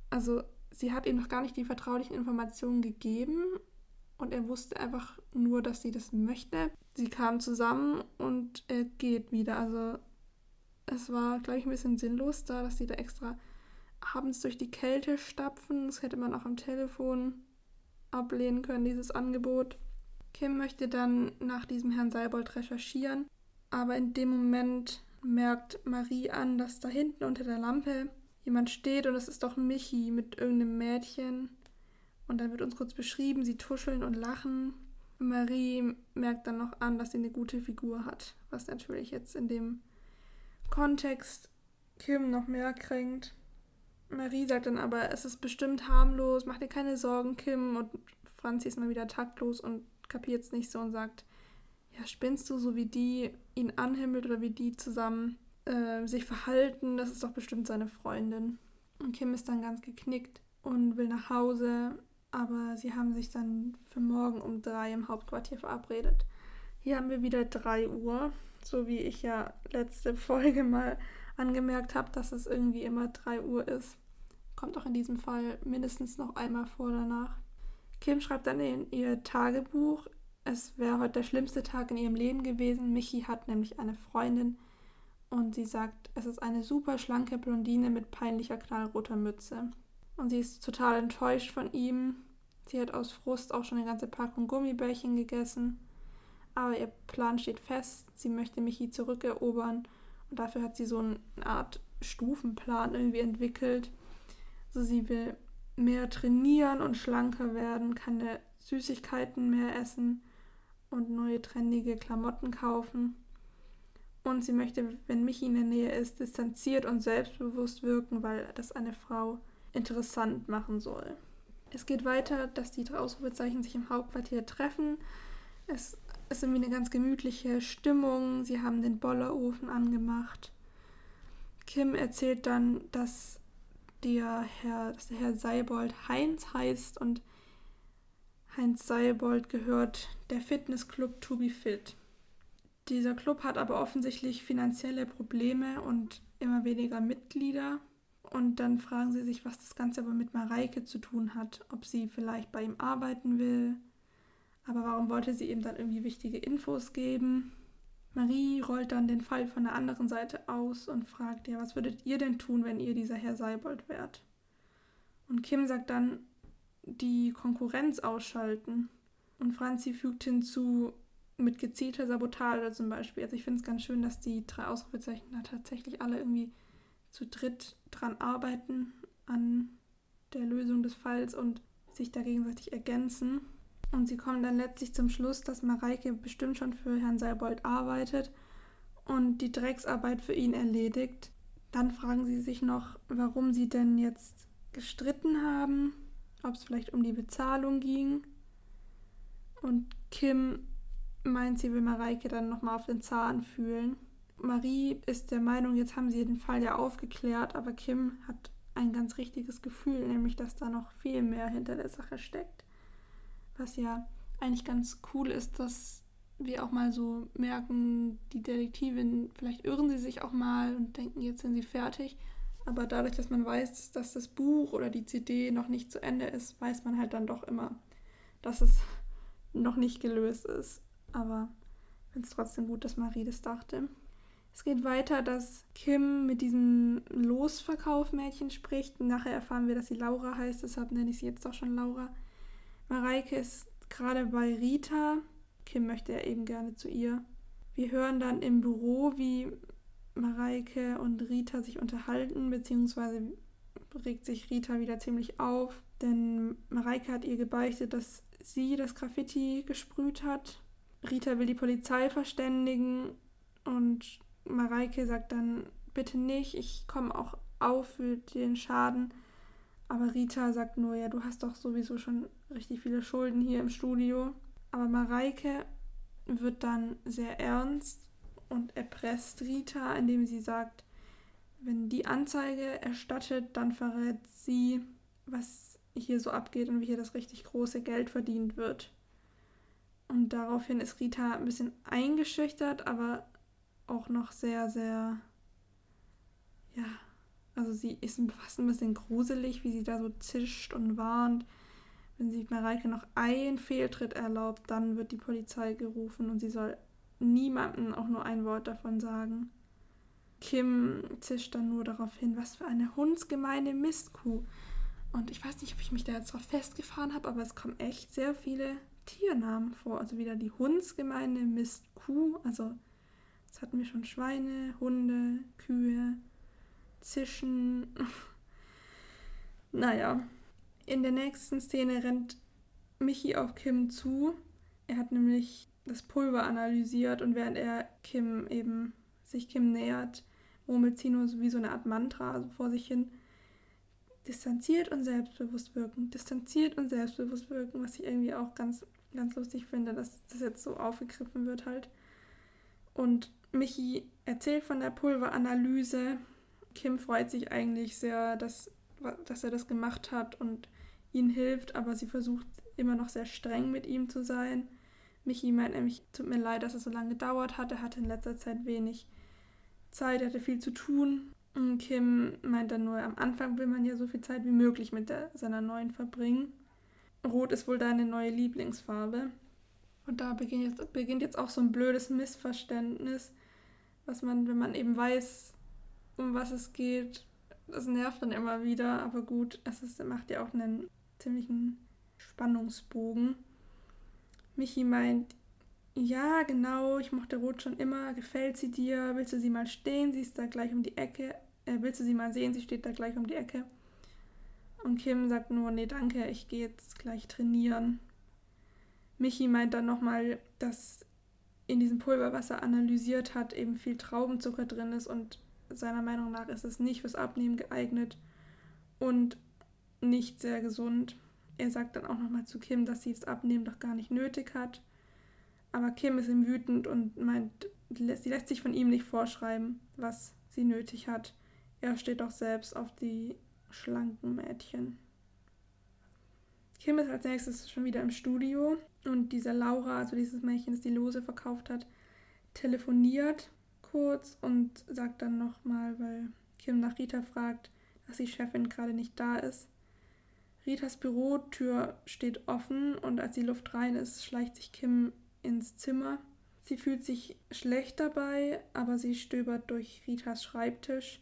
[SPEAKER 1] also sie hat ihm noch gar nicht die vertraulichen Informationen gegeben und er wusste einfach nur, dass sie das möchte. Sie kamen zusammen und er geht wieder. Also es war, glaube ich, ein bisschen sinnlos da, dass sie da extra abends durch die Kälte stapfen. Das hätte man auch am Telefon ablehnen können, dieses Angebot. Kim möchte dann nach diesem Herrn Seibold recherchieren, aber in dem Moment merkt Marie an, dass da hinten unter der Lampe jemand steht und es ist doch Michi mit irgendeinem Mädchen. Und dann wird uns kurz beschrieben, sie tuscheln und lachen. Marie merkt dann noch an, dass sie eine gute Figur hat, was natürlich jetzt in dem Kontext Kim noch mehr kränkt. Marie sagt dann aber, es ist bestimmt harmlos, mach dir keine Sorgen, Kim. Und Franzi ist mal wieder taktlos und kapiert es nicht so und sagt, ja, spinnst du so wie die ihn anhimmelt oder wie die zusammen äh, sich verhalten, das ist doch bestimmt seine Freundin. Und Kim ist dann ganz geknickt und will nach Hause, aber sie haben sich dann für morgen um drei im Hauptquartier verabredet. Hier haben wir wieder drei Uhr, so wie ich ja letzte Folge mal angemerkt habe, dass es irgendwie immer drei Uhr ist. Kommt auch in diesem Fall mindestens noch einmal vor danach. Kim schreibt dann in ihr Tagebuch, es wäre heute der schlimmste Tag in ihrem Leben gewesen. Michi hat nämlich eine Freundin, und sie sagt, es ist eine super schlanke Blondine mit peinlicher knallroter Mütze. Und sie ist total enttäuscht von ihm. Sie hat aus Frust auch schon eine ganze Packung Gummibärchen gegessen. Aber ihr Plan steht fest. Sie möchte Michi zurückerobern. Und dafür hat sie so eine Art Stufenplan irgendwie entwickelt. Also sie will mehr trainieren und schlanker werden, keine Süßigkeiten mehr essen und neue trendige Klamotten kaufen und sie möchte, wenn Michi in der Nähe ist, distanziert und selbstbewusst wirken, weil das eine Frau interessant machen soll. Es geht weiter, dass die Ausrufezeichen sich im Hauptquartier treffen. Es ist irgendwie eine ganz gemütliche Stimmung. Sie haben den Bollerofen angemacht. Kim erzählt dann, dass der Herr, dass der Herr Seibold Heinz heißt und Heinz Seibold gehört der Fitnessclub To Be Fit. Dieser Club hat aber offensichtlich finanzielle Probleme und immer weniger Mitglieder. Und dann fragen sie sich, was das Ganze aber mit Mareike zu tun hat. Ob sie vielleicht bei ihm arbeiten will. Aber warum wollte sie ihm dann irgendwie wichtige Infos geben? Marie rollt dann den Fall von der anderen Seite aus und fragt, ja, was würdet ihr denn tun, wenn ihr dieser Herr Seibold wärt? Und Kim sagt dann, die Konkurrenz ausschalten. Und Franzi fügt hinzu, mit gezielter Sabotage zum Beispiel. Also ich finde es ganz schön, dass die drei Ausrufezeichen da tatsächlich alle irgendwie zu dritt dran arbeiten an der Lösung des Falls und sich da gegenseitig ergänzen. Und sie kommen dann letztlich zum Schluss, dass Mareike bestimmt schon für Herrn Seibold arbeitet und die Drecksarbeit für ihn erledigt. Dann fragen sie sich noch, warum sie denn jetzt gestritten haben, ob es vielleicht um die Bezahlung ging. Und Kim meint, sie will Mareike dann nochmal auf den Zahn fühlen. Marie ist der Meinung, jetzt haben sie den Fall ja aufgeklärt, aber Kim hat ein ganz richtiges Gefühl, nämlich dass da noch viel mehr hinter der Sache steckt. Was ja eigentlich ganz cool ist, dass wir auch mal so merken, die Detektivin, vielleicht irren sie sich auch mal und denken, jetzt sind sie fertig. Aber dadurch, dass man weiß, dass das Buch oder die CD noch nicht zu Ende ist, weiß man halt dann doch immer, dass es noch nicht gelöst ist. Aber ich finde es trotzdem gut, dass Marie das dachte. Es geht weiter, dass Kim mit diesem Losverkaufmädchen spricht. Nachher erfahren wir, dass sie Laura heißt, deshalb nenne ich sie jetzt doch schon Laura. Mareike ist gerade bei Rita. Kim möchte ja eben gerne zu ihr. Wir hören dann im Büro, wie Mareike und Rita sich unterhalten, beziehungsweise regt sich Rita wieder ziemlich auf, denn Mareike hat ihr gebeichtet, dass sie das Graffiti gesprüht hat. Rita will die Polizei verständigen und Mareike sagt dann, bitte nicht, ich komme auch auf für den Schaden. Aber Rita sagt nur, ja, du hast doch sowieso schon richtig viele Schulden hier im Studio. Aber Mareike wird dann sehr ernst und erpresst Rita, indem sie sagt, wenn die Anzeige erstattet, dann verrät sie, was hier so abgeht und wie hier das richtig große Geld verdient wird. Und daraufhin ist Rita ein bisschen eingeschüchtert, aber auch noch sehr, sehr, ja, also sie ist fast ein bisschen gruselig, wie sie da so zischt und warnt. Wenn sich Mareike noch einen Fehltritt erlaubt, dann wird die Polizei gerufen und sie soll niemandem auch nur ein Wort davon sagen. Kim zischt dann nur darauf hin, was für eine hundsgemeine Mistkuh. Und ich weiß nicht, ob ich mich da jetzt drauf festgefahren habe, aber es kommen echt sehr viele Tiernamen vor. Also wieder die hundsgemeine Mistkuh, also Jetzt hatten wir schon Schweine, Hunde, Kühe, Zischen. naja. In der nächsten Szene rennt Michi auf Kim zu. Er hat nämlich das Pulver analysiert und während er Kim eben sich Kim nähert, murmelt sie so wie so eine Art Mantra vor sich hin. Distanziert und selbstbewusst wirken, distanziert und selbstbewusst wirken, was ich irgendwie auch ganz, ganz lustig finde, dass das jetzt so aufgegriffen wird halt. Und Michi erzählt von der Pulveranalyse. Kim freut sich eigentlich sehr, dass, dass er das gemacht hat und ihn hilft, aber sie versucht immer noch sehr streng mit ihm zu sein. Michi meint nämlich, tut mir leid, dass es so lange gedauert hat. Er hatte in letzter Zeit wenig Zeit, hatte viel zu tun. Und Kim meint dann nur, am Anfang will man ja so viel Zeit wie möglich mit der, seiner neuen verbringen. Rot ist wohl deine neue Lieblingsfarbe. Und da beginnt jetzt, beginnt jetzt auch so ein blödes Missverständnis was man, wenn man eben weiß, um was es geht, das nervt dann immer wieder, aber gut, es ist, macht ja auch einen ziemlichen Spannungsbogen. Michi meint, ja, genau, ich mochte Rot schon immer, gefällt sie dir, willst du sie mal stehen, sie ist da gleich um die Ecke, äh, willst du sie mal sehen, sie steht da gleich um die Ecke. Und Kim sagt nur, nee, danke, ich gehe jetzt gleich trainieren. Michi meint dann nochmal, dass in diesem Pulver, was er analysiert hat, eben viel Traubenzucker drin ist und seiner Meinung nach ist es nicht fürs Abnehmen geeignet und nicht sehr gesund. Er sagt dann auch nochmal zu Kim, dass sie das Abnehmen doch gar nicht nötig hat. Aber Kim ist ihm wütend und meint, sie lässt sich von ihm nicht vorschreiben, was sie nötig hat. Er steht doch selbst auf die schlanken Mädchen. Kim ist als nächstes schon wieder im Studio und diese Laura, also dieses Mädchen, das die Lose verkauft hat, telefoniert kurz und sagt dann nochmal, weil Kim nach Rita fragt, dass die Chefin gerade nicht da ist. Ritas Bürotür steht offen und als die Luft rein ist, schleicht sich Kim ins Zimmer. Sie fühlt sich schlecht dabei, aber sie stöbert durch Ritas Schreibtisch,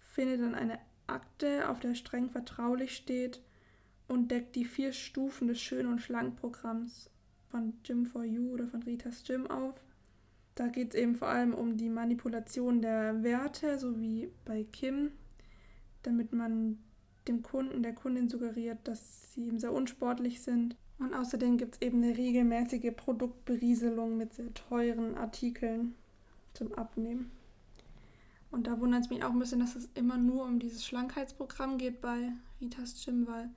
[SPEAKER 1] findet dann eine Akte, auf der streng vertraulich steht und deckt die vier Stufen des Schön- und Schlankprogramms von Gym for You oder von Ritas Gym auf. Da geht es eben vor allem um die Manipulation der Werte, so wie bei Kim, damit man dem Kunden, der Kundin suggeriert, dass sie eben sehr unsportlich sind. Und außerdem gibt es eben eine regelmäßige Produktberieselung mit sehr teuren Artikeln zum Abnehmen. Und da wundert es mich auch ein bisschen, dass es immer nur um dieses Schlankheitsprogramm geht bei Ritas Gym, weil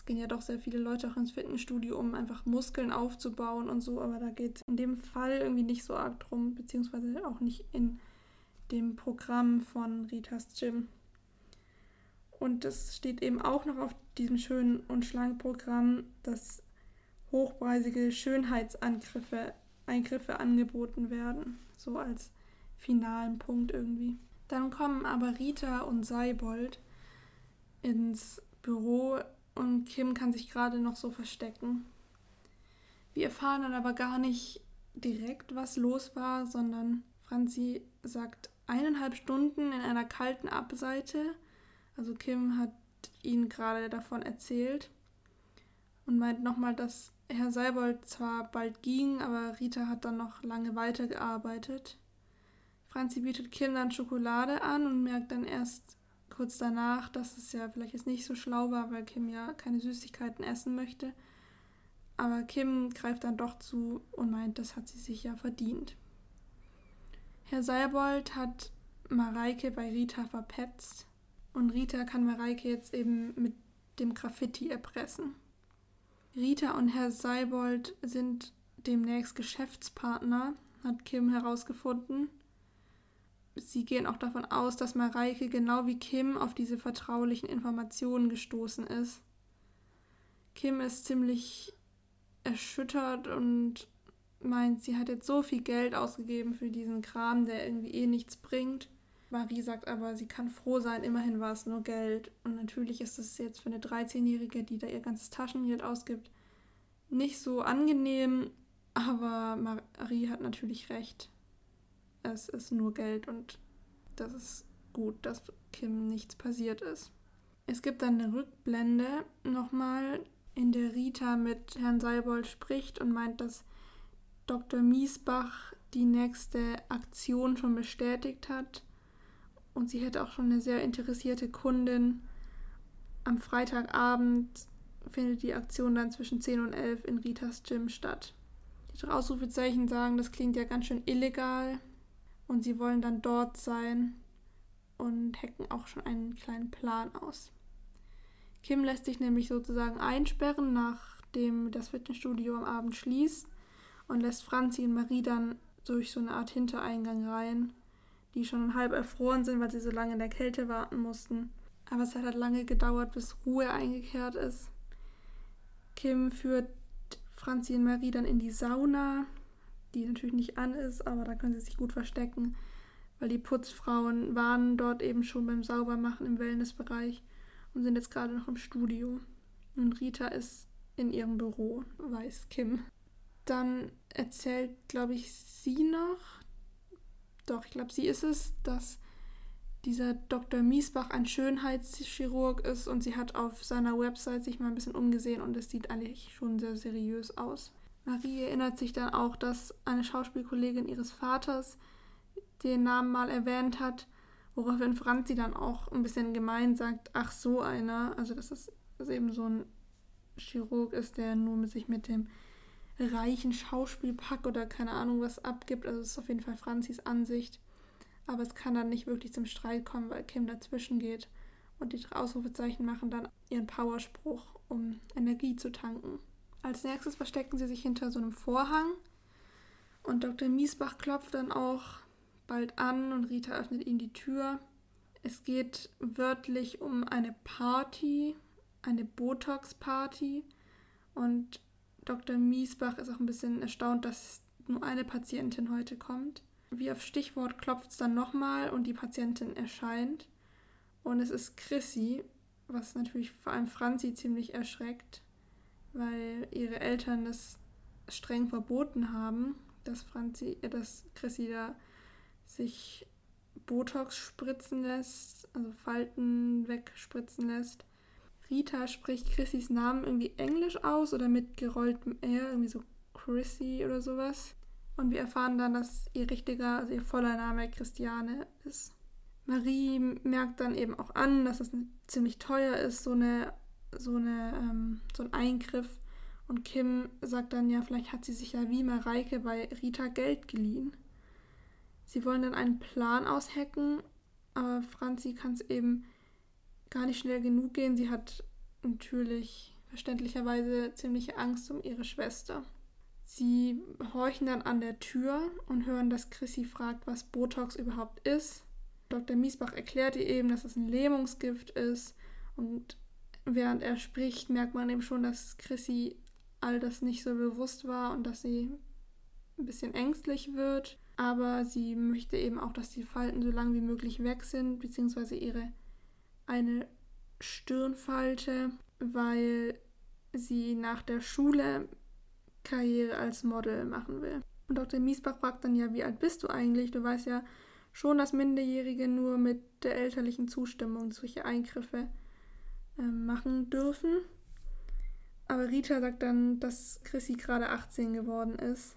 [SPEAKER 1] es gehen ja doch sehr viele Leute auch ins Fitnessstudio, um einfach Muskeln aufzubauen und so, aber da geht es in dem Fall irgendwie nicht so arg drum, beziehungsweise auch nicht in dem Programm von Ritas Gym. Und es steht eben auch noch auf diesem schönen und schlanken Programm, dass hochpreisige Schönheitsangriffe Eingriffe angeboten werden, so als finalen Punkt irgendwie. Dann kommen aber Rita und Seibold ins Büro und Kim kann sich gerade noch so verstecken. Wir erfahren dann aber gar nicht direkt, was los war, sondern Franzi sagt eineinhalb Stunden in einer kalten Abseite. Also Kim hat ihnen gerade davon erzählt und meint nochmal, dass Herr Seibold zwar bald ging, aber Rita hat dann noch lange weitergearbeitet. Franzi bietet Kim dann Schokolade an und merkt dann erst kurz danach, dass es ja vielleicht jetzt nicht so schlau war, weil Kim ja keine Süßigkeiten essen möchte. Aber Kim greift dann doch zu und meint, das hat sie sich ja verdient. Herr Seibold hat Mareike bei Rita verpetzt und Rita kann Mareike jetzt eben mit dem Graffiti erpressen. Rita und Herr Seibold sind demnächst Geschäftspartner, hat Kim herausgefunden sie gehen auch davon aus, dass Mareike genau wie Kim auf diese vertraulichen Informationen gestoßen ist. Kim ist ziemlich erschüttert und meint, sie hat jetzt so viel Geld ausgegeben für diesen Kram, der irgendwie eh nichts bringt. Marie sagt aber, sie kann froh sein, immerhin war es nur Geld. Und natürlich ist es jetzt für eine 13-Jährige, die da ihr ganzes Taschengeld ausgibt, nicht so angenehm, aber Marie hat natürlich recht es ist nur Geld und das ist gut, dass Kim nichts passiert ist. Es gibt dann eine Rückblende nochmal, in der Rita mit Herrn Seibold spricht und meint, dass Dr. Miesbach die nächste Aktion schon bestätigt hat und sie hätte auch schon eine sehr interessierte Kundin. Am Freitagabend findet die Aktion dann zwischen 10 und 11 in Ritas Gym statt. Die Ausrufezeichen sagen, das klingt ja ganz schön illegal, und sie wollen dann dort sein und hacken auch schon einen kleinen Plan aus. Kim lässt sich nämlich sozusagen einsperren, nachdem das Fitnessstudio am Abend schließt und lässt Franzi und Marie dann durch so eine Art Hintereingang rein, die schon halb erfroren sind, weil sie so lange in der Kälte warten mussten. Aber es hat halt lange gedauert, bis Ruhe eingekehrt ist. Kim führt Franzi und Marie dann in die Sauna, die natürlich nicht an ist, aber da können sie sich gut verstecken, weil die Putzfrauen waren dort eben schon beim Saubermachen im Wellnessbereich und sind jetzt gerade noch im Studio. Und Rita ist in ihrem Büro, weiß Kim. Dann erzählt, glaube ich, sie noch, doch, ich glaube, sie ist es, dass dieser Dr. Miesbach ein Schönheitschirurg ist und sie hat auf seiner Website sich mal ein bisschen umgesehen und es sieht eigentlich schon sehr seriös aus. Marie erinnert sich dann auch, dass eine Schauspielkollegin ihres Vaters den Namen mal erwähnt hat, woraufhin Franzi dann auch ein bisschen gemein sagt, ach so einer, also dass es dass eben so ein Chirurg ist, der nur mit sich mit dem reichen Schauspielpack oder keine Ahnung was abgibt. Also es ist auf jeden Fall Franzis Ansicht. Aber es kann dann nicht wirklich zum Streit kommen, weil Kim dazwischen geht. Und die Ausrufezeichen machen dann ihren Powerspruch, um Energie zu tanken. Als nächstes verstecken sie sich hinter so einem Vorhang und Dr. Miesbach klopft dann auch bald an und Rita öffnet ihm die Tür. Es geht wörtlich um eine Party, eine Botox-Party und Dr. Miesbach ist auch ein bisschen erstaunt, dass nur eine Patientin heute kommt. Wie auf Stichwort klopft es dann nochmal und die Patientin erscheint. Und es ist Chrissy, was natürlich vor allem Franzi ziemlich erschreckt weil ihre Eltern das streng verboten haben, dass Franzi, äh, dass Chrissy da sich Botox spritzen lässt, also Falten wegspritzen lässt. Rita spricht Chrissys Namen irgendwie englisch aus oder mit gerolltem R, irgendwie so Chrissy oder sowas. Und wir erfahren dann, dass ihr richtiger, also ihr voller Name Christiane ist. Marie merkt dann eben auch an, dass es ziemlich teuer ist, so, eine, so, eine, ähm, so ein Eingriff. Und Kim sagt dann, ja, vielleicht hat sie sich ja wie Mareike bei Rita Geld geliehen. Sie wollen dann einen Plan aushacken, aber Franzi kann es eben gar nicht schnell genug gehen. Sie hat natürlich verständlicherweise ziemliche Angst um ihre Schwester. Sie horchen dann an der Tür und hören, dass Chrissy fragt, was Botox überhaupt ist. Dr. Miesbach erklärt ihr eben, dass es ein Lähmungsgift ist. Und während er spricht, merkt man eben schon, dass Chrissy all das nicht so bewusst war und dass sie ein bisschen ängstlich wird. Aber sie möchte eben auch, dass die Falten so lang wie möglich weg sind, beziehungsweise ihre eine Stirnfalte, weil sie nach der Schule Karriere als Model machen will. Und Dr. Miesbach fragt dann ja, wie alt bist du eigentlich? Du weißt ja schon, dass Minderjährige nur mit der elterlichen Zustimmung solche Eingriffe äh, machen dürfen. Aber Rita sagt dann, dass Chrissy gerade 18 geworden ist.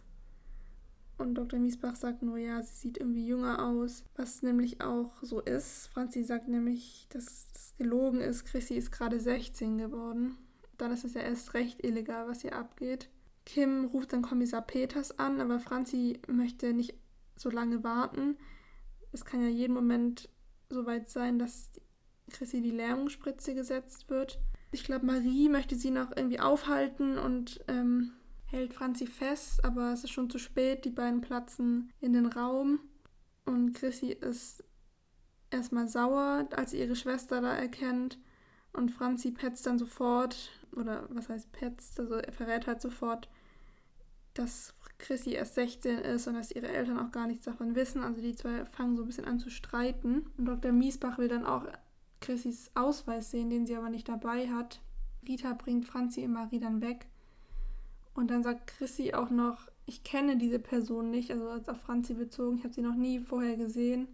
[SPEAKER 1] Und Dr. Miesbach sagt nur, ja, sie sieht irgendwie jünger aus, was nämlich auch so ist. Franzi sagt nämlich, dass das gelogen ist. Chrissy ist gerade 16 geworden. Dann ist es ja erst recht illegal, was hier abgeht. Kim ruft dann Kommissar Peters an, aber Franzi möchte nicht so lange warten. Es kann ja jeden Moment so weit sein, dass Chrissy die Lärmungsspritze gesetzt wird. Ich glaube, Marie möchte sie noch irgendwie aufhalten und ähm, hält Franzi fest, aber es ist schon zu spät. Die beiden platzen in den Raum und Chrissy ist erstmal sauer, als sie ihre Schwester da erkennt. Und Franzi petzt dann sofort, oder was heißt petzt, also er verrät halt sofort, dass Chrissy erst 16 ist und dass ihre Eltern auch gar nichts davon wissen. Also die zwei fangen so ein bisschen an zu streiten. Und Dr. Miesbach will dann auch Chrissys Ausweis sehen, den sie aber nicht dabei hat. Rita bringt Franzi und Marie dann weg. Und dann sagt Chrissy auch noch, ich kenne diese Person nicht, also als auf Franzi bezogen, ich habe sie noch nie vorher gesehen.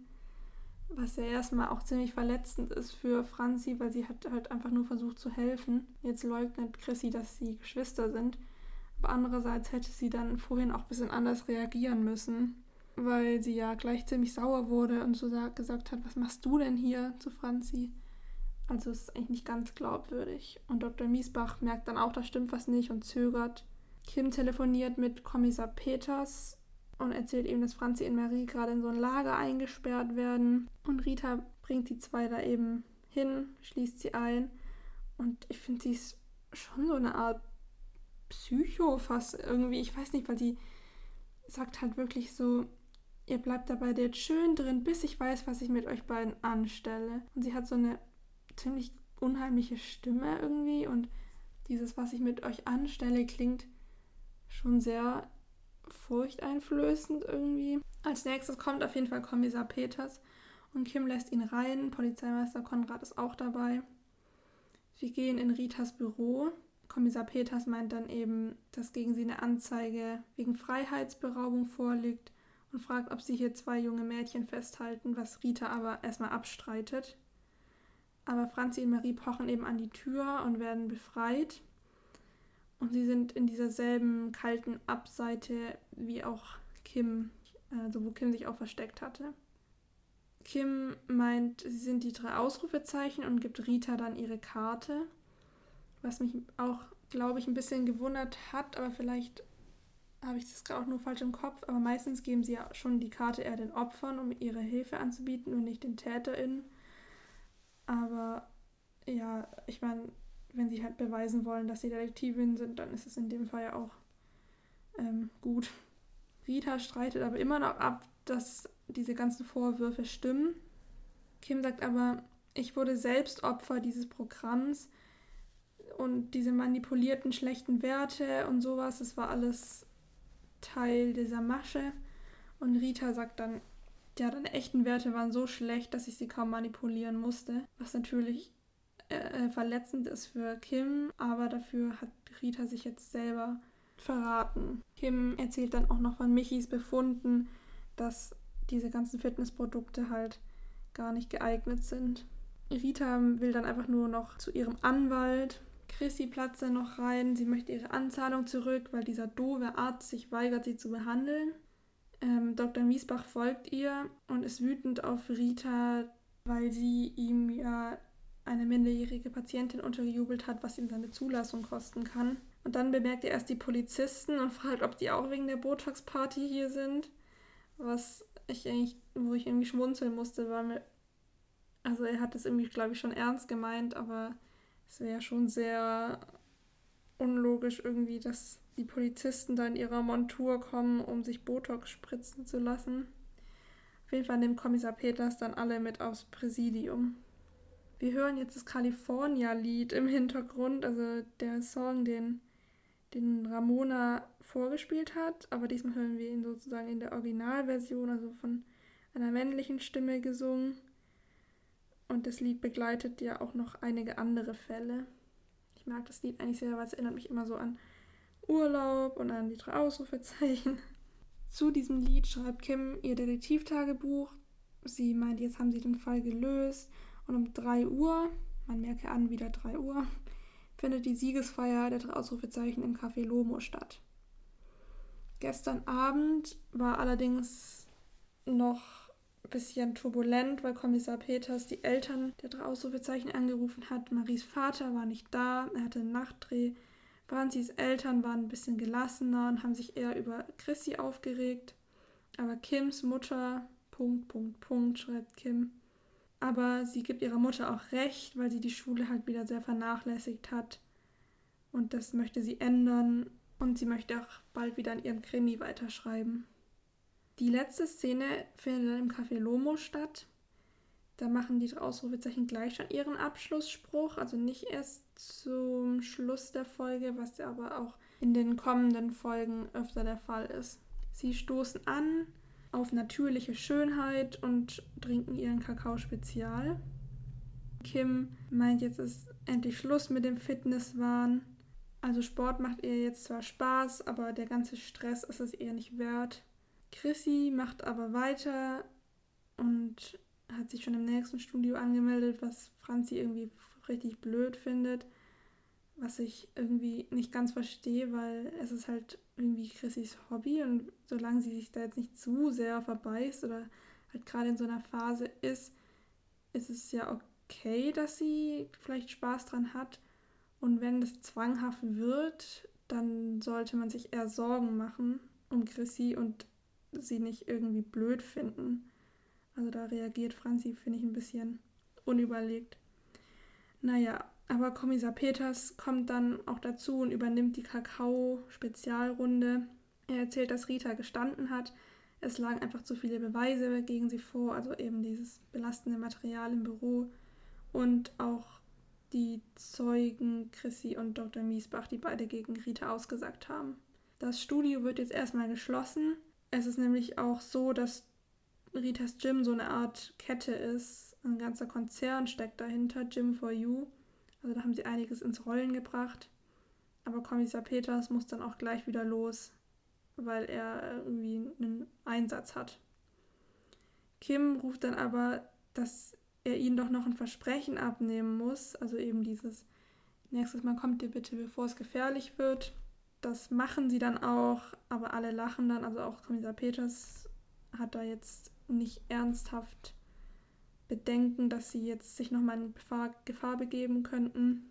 [SPEAKER 1] Was ja erstmal auch ziemlich verletzend ist für Franzi, weil sie hat halt einfach nur versucht zu helfen. Jetzt leugnet Chrissy, dass sie Geschwister sind. Aber andererseits hätte sie dann vorhin auch ein bisschen anders reagieren müssen, weil sie ja gleich ziemlich sauer wurde und so gesagt hat, was machst du denn hier zu Franzi? Also es ist eigentlich nicht ganz glaubwürdig. Und Dr. Miesbach merkt dann auch, da stimmt was nicht und zögert. Kim telefoniert mit Kommissar Peters und erzählt ihm, dass Franzi und Marie gerade in so ein Lager eingesperrt werden. Und Rita bringt die zwei da eben hin, schließt sie ein. Und ich finde, sie ist schon so eine Art Psycho fast irgendwie. Ich weiß nicht, weil die sagt halt wirklich so, ihr bleibt dabei jetzt schön drin, bis ich weiß, was ich mit euch beiden anstelle. Und sie hat so eine ziemlich unheimliche Stimme irgendwie und dieses, was ich mit euch anstelle, klingt schon sehr furchteinflößend irgendwie. Als nächstes kommt auf jeden Fall Kommissar Peters und Kim lässt ihn rein. Polizeimeister Konrad ist auch dabei. Sie gehen in Ritas Büro. Kommissar Peters meint dann eben, dass gegen sie eine Anzeige wegen Freiheitsberaubung vorliegt und fragt, ob sie hier zwei junge Mädchen festhalten, was Rita aber erstmal abstreitet. Aber Franzi und Marie pochen eben an die Tür und werden befreit. Und sie sind in dieser selben kalten Abseite wie auch Kim, also wo Kim sich auch versteckt hatte. Kim meint, sie sind die drei Ausrufezeichen und gibt Rita dann ihre Karte, was mich auch, glaube ich, ein bisschen gewundert hat, aber vielleicht habe ich das gerade auch nur falsch im Kopf, aber meistens geben sie ja schon die Karte eher den Opfern, um ihre Hilfe anzubieten und nicht den TäterInnen. Aber ja, ich meine, wenn sie halt beweisen wollen, dass sie Detektivin sind, dann ist es in dem Fall ja auch ähm, gut. Rita streitet aber immer noch ab, dass diese ganzen Vorwürfe stimmen. Kim sagt aber, ich wurde selbst Opfer dieses Programms und diese manipulierten schlechten Werte und sowas, das war alles Teil dieser Masche. Und Rita sagt dann, ja, deine echten Werte waren so schlecht, dass ich sie kaum manipulieren musste. Was natürlich äh, verletzend ist für Kim, aber dafür hat Rita sich jetzt selber verraten. Kim erzählt dann auch noch von Michis Befunden, dass diese ganzen Fitnessprodukte halt gar nicht geeignet sind. Rita will dann einfach nur noch zu ihrem Anwalt. Chrissy platzt dann noch rein. Sie möchte ihre Anzahlung zurück, weil dieser doofe Arzt sich weigert, sie zu behandeln. Ähm, Dr. Miesbach folgt ihr und ist wütend auf Rita, weil sie ihm ja eine minderjährige Patientin untergejubelt hat, was ihm seine Zulassung kosten kann. Und dann bemerkt er erst die Polizisten und *laughs* fragt, ob die auch wegen der Botox-Party hier sind. Was ich eigentlich, wo ich irgendwie schmunzeln musste, weil mir, also er hat das irgendwie, glaube ich, schon ernst gemeint, aber es wäre schon sehr unlogisch irgendwie, dass die Polizisten da in ihrer Montur kommen, um sich Botox spritzen zu lassen. Auf jeden Fall nimmt Kommissar Peters dann alle mit aufs Präsidium. Wir hören jetzt das California-Lied im Hintergrund, also der Song, den den Ramona vorgespielt hat, aber diesmal hören wir ihn sozusagen in der Originalversion, also von einer männlichen Stimme gesungen. Und das Lied begleitet ja auch noch einige andere Fälle. Ich mag das Lied eigentlich sehr, weil es erinnert mich immer so an Urlaub und an die drei Ausrufezeichen. *laughs* Zu diesem Lied schreibt Kim ihr Detektivtagebuch. Sie meint, jetzt haben sie den Fall gelöst und um 3 Uhr, man merke an, wieder 3 Uhr, *laughs* findet die Siegesfeier der drei Ausrufezeichen im Café Lomo statt. Gestern Abend war allerdings noch bisschen turbulent, weil Kommissar Peters die Eltern der drei Ausrufezeichen angerufen hat. Maries Vater war nicht da, er hatte einen Nachtdreh. Franzis Eltern waren ein bisschen gelassener und haben sich eher über Chrissy aufgeregt. Aber Kims Mutter, Punkt, Punkt, Punkt, schreibt Kim, aber sie gibt ihrer Mutter auch recht, weil sie die Schule halt wieder sehr vernachlässigt hat. Und das möchte sie ändern. Und sie möchte auch bald wieder an ihrem Krimi weiterschreiben. Die letzte Szene findet dann im Café Lomo statt. Da machen die Ausrufezeichen gleich schon ihren Abschlussspruch, also nicht erst zum Schluss der Folge, was ja aber auch in den kommenden Folgen öfter der Fall ist. Sie stoßen an, auf natürliche Schönheit und trinken ihren Kakao Spezial. Kim meint, jetzt ist endlich Schluss mit dem Fitnesswahn. Also Sport macht ihr jetzt zwar Spaß, aber der ganze Stress ist es ihr nicht wert. Chrissy macht aber weiter und hat sich schon im nächsten Studio angemeldet, was Franzi irgendwie richtig blöd findet was ich irgendwie nicht ganz verstehe, weil es ist halt irgendwie Chrissys Hobby und solange sie sich da jetzt nicht zu sehr verbeißt oder halt gerade in so einer Phase ist, ist es ja okay, dass sie vielleicht Spaß dran hat. Und wenn das zwanghaft wird, dann sollte man sich eher Sorgen machen um Chrissy und sie nicht irgendwie blöd finden. Also da reagiert Franzi, finde ich, ein bisschen unüberlegt. Naja, aber Kommissar Peters kommt dann auch dazu und übernimmt die Kakao-Spezialrunde. Er erzählt, dass Rita gestanden hat. Es lagen einfach zu viele Beweise gegen sie vor, also eben dieses belastende Material im Büro und auch die Zeugen Chrissy und Dr. Miesbach, die beide gegen Rita ausgesagt haben. Das Studio wird jetzt erstmal geschlossen. Es ist nämlich auch so, dass Ritas Gym so eine Art Kette ist. Ein ganzer Konzern steckt dahinter, Gym for You. Also da haben sie einiges ins Rollen gebracht. Aber Kommissar Peters muss dann auch gleich wieder los, weil er irgendwie einen Einsatz hat. Kim ruft dann aber, dass er ihnen doch noch ein Versprechen abnehmen muss. Also eben dieses, nächstes Mal kommt ihr bitte, bevor es gefährlich wird. Das machen sie dann auch, aber alle lachen dann. Also auch Kommissar Peters hat da jetzt nicht ernsthaft Bedenken, dass sie jetzt sich nochmal in Gefahr, Gefahr begeben könnten.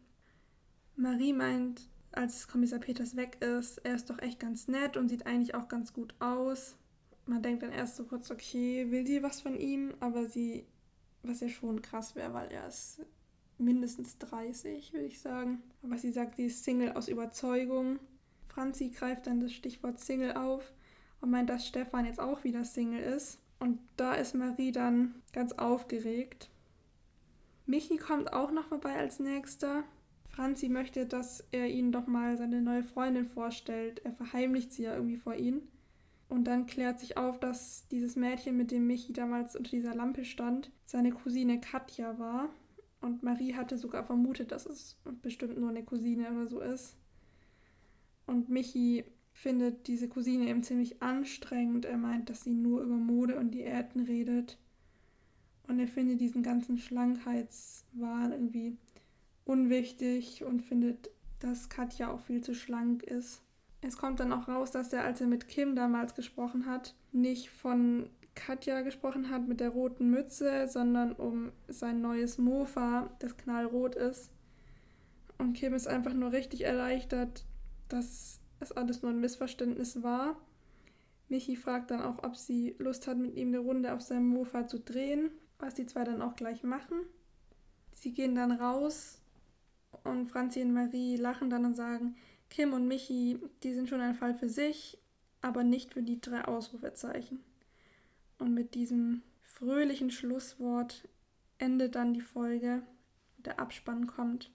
[SPEAKER 1] Marie meint, als Kommissar Peters weg ist, er ist doch echt ganz nett und sieht eigentlich auch ganz gut aus. Man denkt dann erst so kurz, okay, will sie was von ihm, aber sie, was ja schon krass wäre, weil er ist mindestens 30, würde ich sagen. Aber sie sagt, sie ist Single aus Überzeugung. Franzi greift dann das Stichwort Single auf und meint, dass Stefan jetzt auch wieder Single ist. Und da ist Marie dann ganz aufgeregt. Michi kommt auch noch vorbei als nächster. Franzi möchte, dass er ihnen doch mal seine neue Freundin vorstellt. Er verheimlicht sie ja irgendwie vor ihnen. Und dann klärt sich auf, dass dieses Mädchen, mit dem Michi damals unter dieser Lampe stand, seine Cousine Katja war. Und Marie hatte sogar vermutet, dass es bestimmt nur eine Cousine oder so ist. Und Michi findet diese Cousine eben ziemlich anstrengend. Er meint, dass sie nur über Mode und Diäten redet. Und er findet diesen ganzen Schlankheitswahn irgendwie unwichtig und findet, dass Katja auch viel zu schlank ist. Es kommt dann auch raus, dass er, als er mit Kim damals gesprochen hat, nicht von Katja gesprochen hat mit der roten Mütze, sondern um sein neues Mofa, das knallrot ist. Und Kim ist einfach nur richtig erleichtert, dass es alles nur ein Missverständnis war. Michi fragt dann auch, ob sie Lust hat, mit ihm eine Runde auf seinem Mofa zu drehen, was die zwei dann auch gleich machen. Sie gehen dann raus und Franzi und Marie lachen dann und sagen, Kim und Michi, die sind schon ein Fall für sich, aber nicht für die drei Ausrufezeichen. Und mit diesem fröhlichen Schlusswort endet dann die Folge. Der Abspann kommt.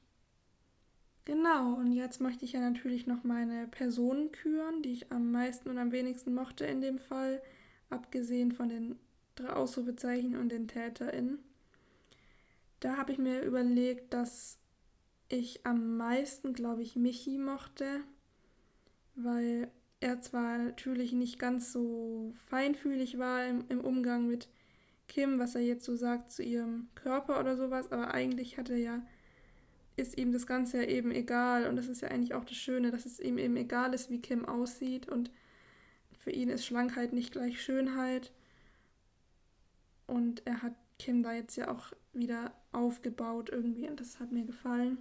[SPEAKER 1] Genau, und jetzt möchte ich ja natürlich noch meine Personen küren, die ich am meisten und am wenigsten mochte in dem Fall, abgesehen von den drei Ausrufezeichen und den TäterInnen. Da habe ich mir überlegt, dass ich am meisten, glaube ich, Michi mochte, weil er zwar natürlich nicht ganz so feinfühlig war im, im Umgang mit Kim, was er jetzt so sagt zu ihrem Körper oder sowas, aber eigentlich hat er ja ist ihm das Ganze ja eben egal. Und das ist ja eigentlich auch das Schöne, dass es ihm eben egal ist, wie Kim aussieht. Und für ihn ist Schlankheit nicht gleich Schönheit. Und er hat Kim da jetzt ja auch wieder aufgebaut irgendwie. Und das hat mir gefallen.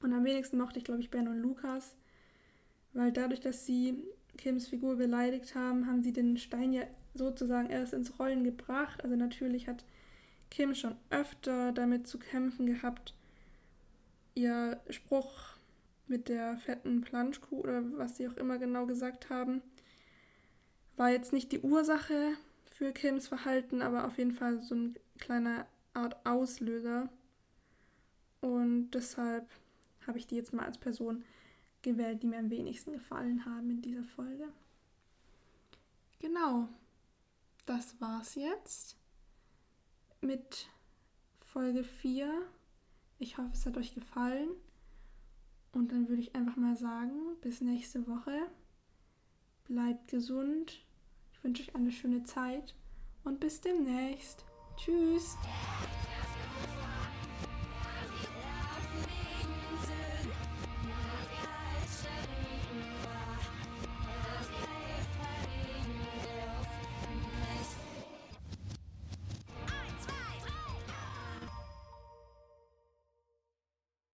[SPEAKER 1] Und am wenigsten mochte ich, glaube ich, Ben und Lukas. Weil dadurch, dass sie Kims Figur beleidigt haben, haben sie den Stein ja sozusagen erst ins Rollen gebracht. Also natürlich hat Kim schon öfter damit zu kämpfen gehabt, ihr Spruch mit der fetten Planschkuh oder was sie auch immer genau gesagt haben, war jetzt nicht die Ursache für Kims Verhalten, aber auf jeden Fall so ein kleiner Art Auslöser. Und deshalb habe ich die jetzt mal als Person gewählt, die mir am wenigsten gefallen haben in dieser Folge. Genau, das war's jetzt mit Folge 4 ich hoffe, es hat euch gefallen. Und dann würde ich einfach mal sagen, bis nächste Woche. Bleibt gesund. Ich wünsche euch eine schöne Zeit und bis demnächst. Tschüss.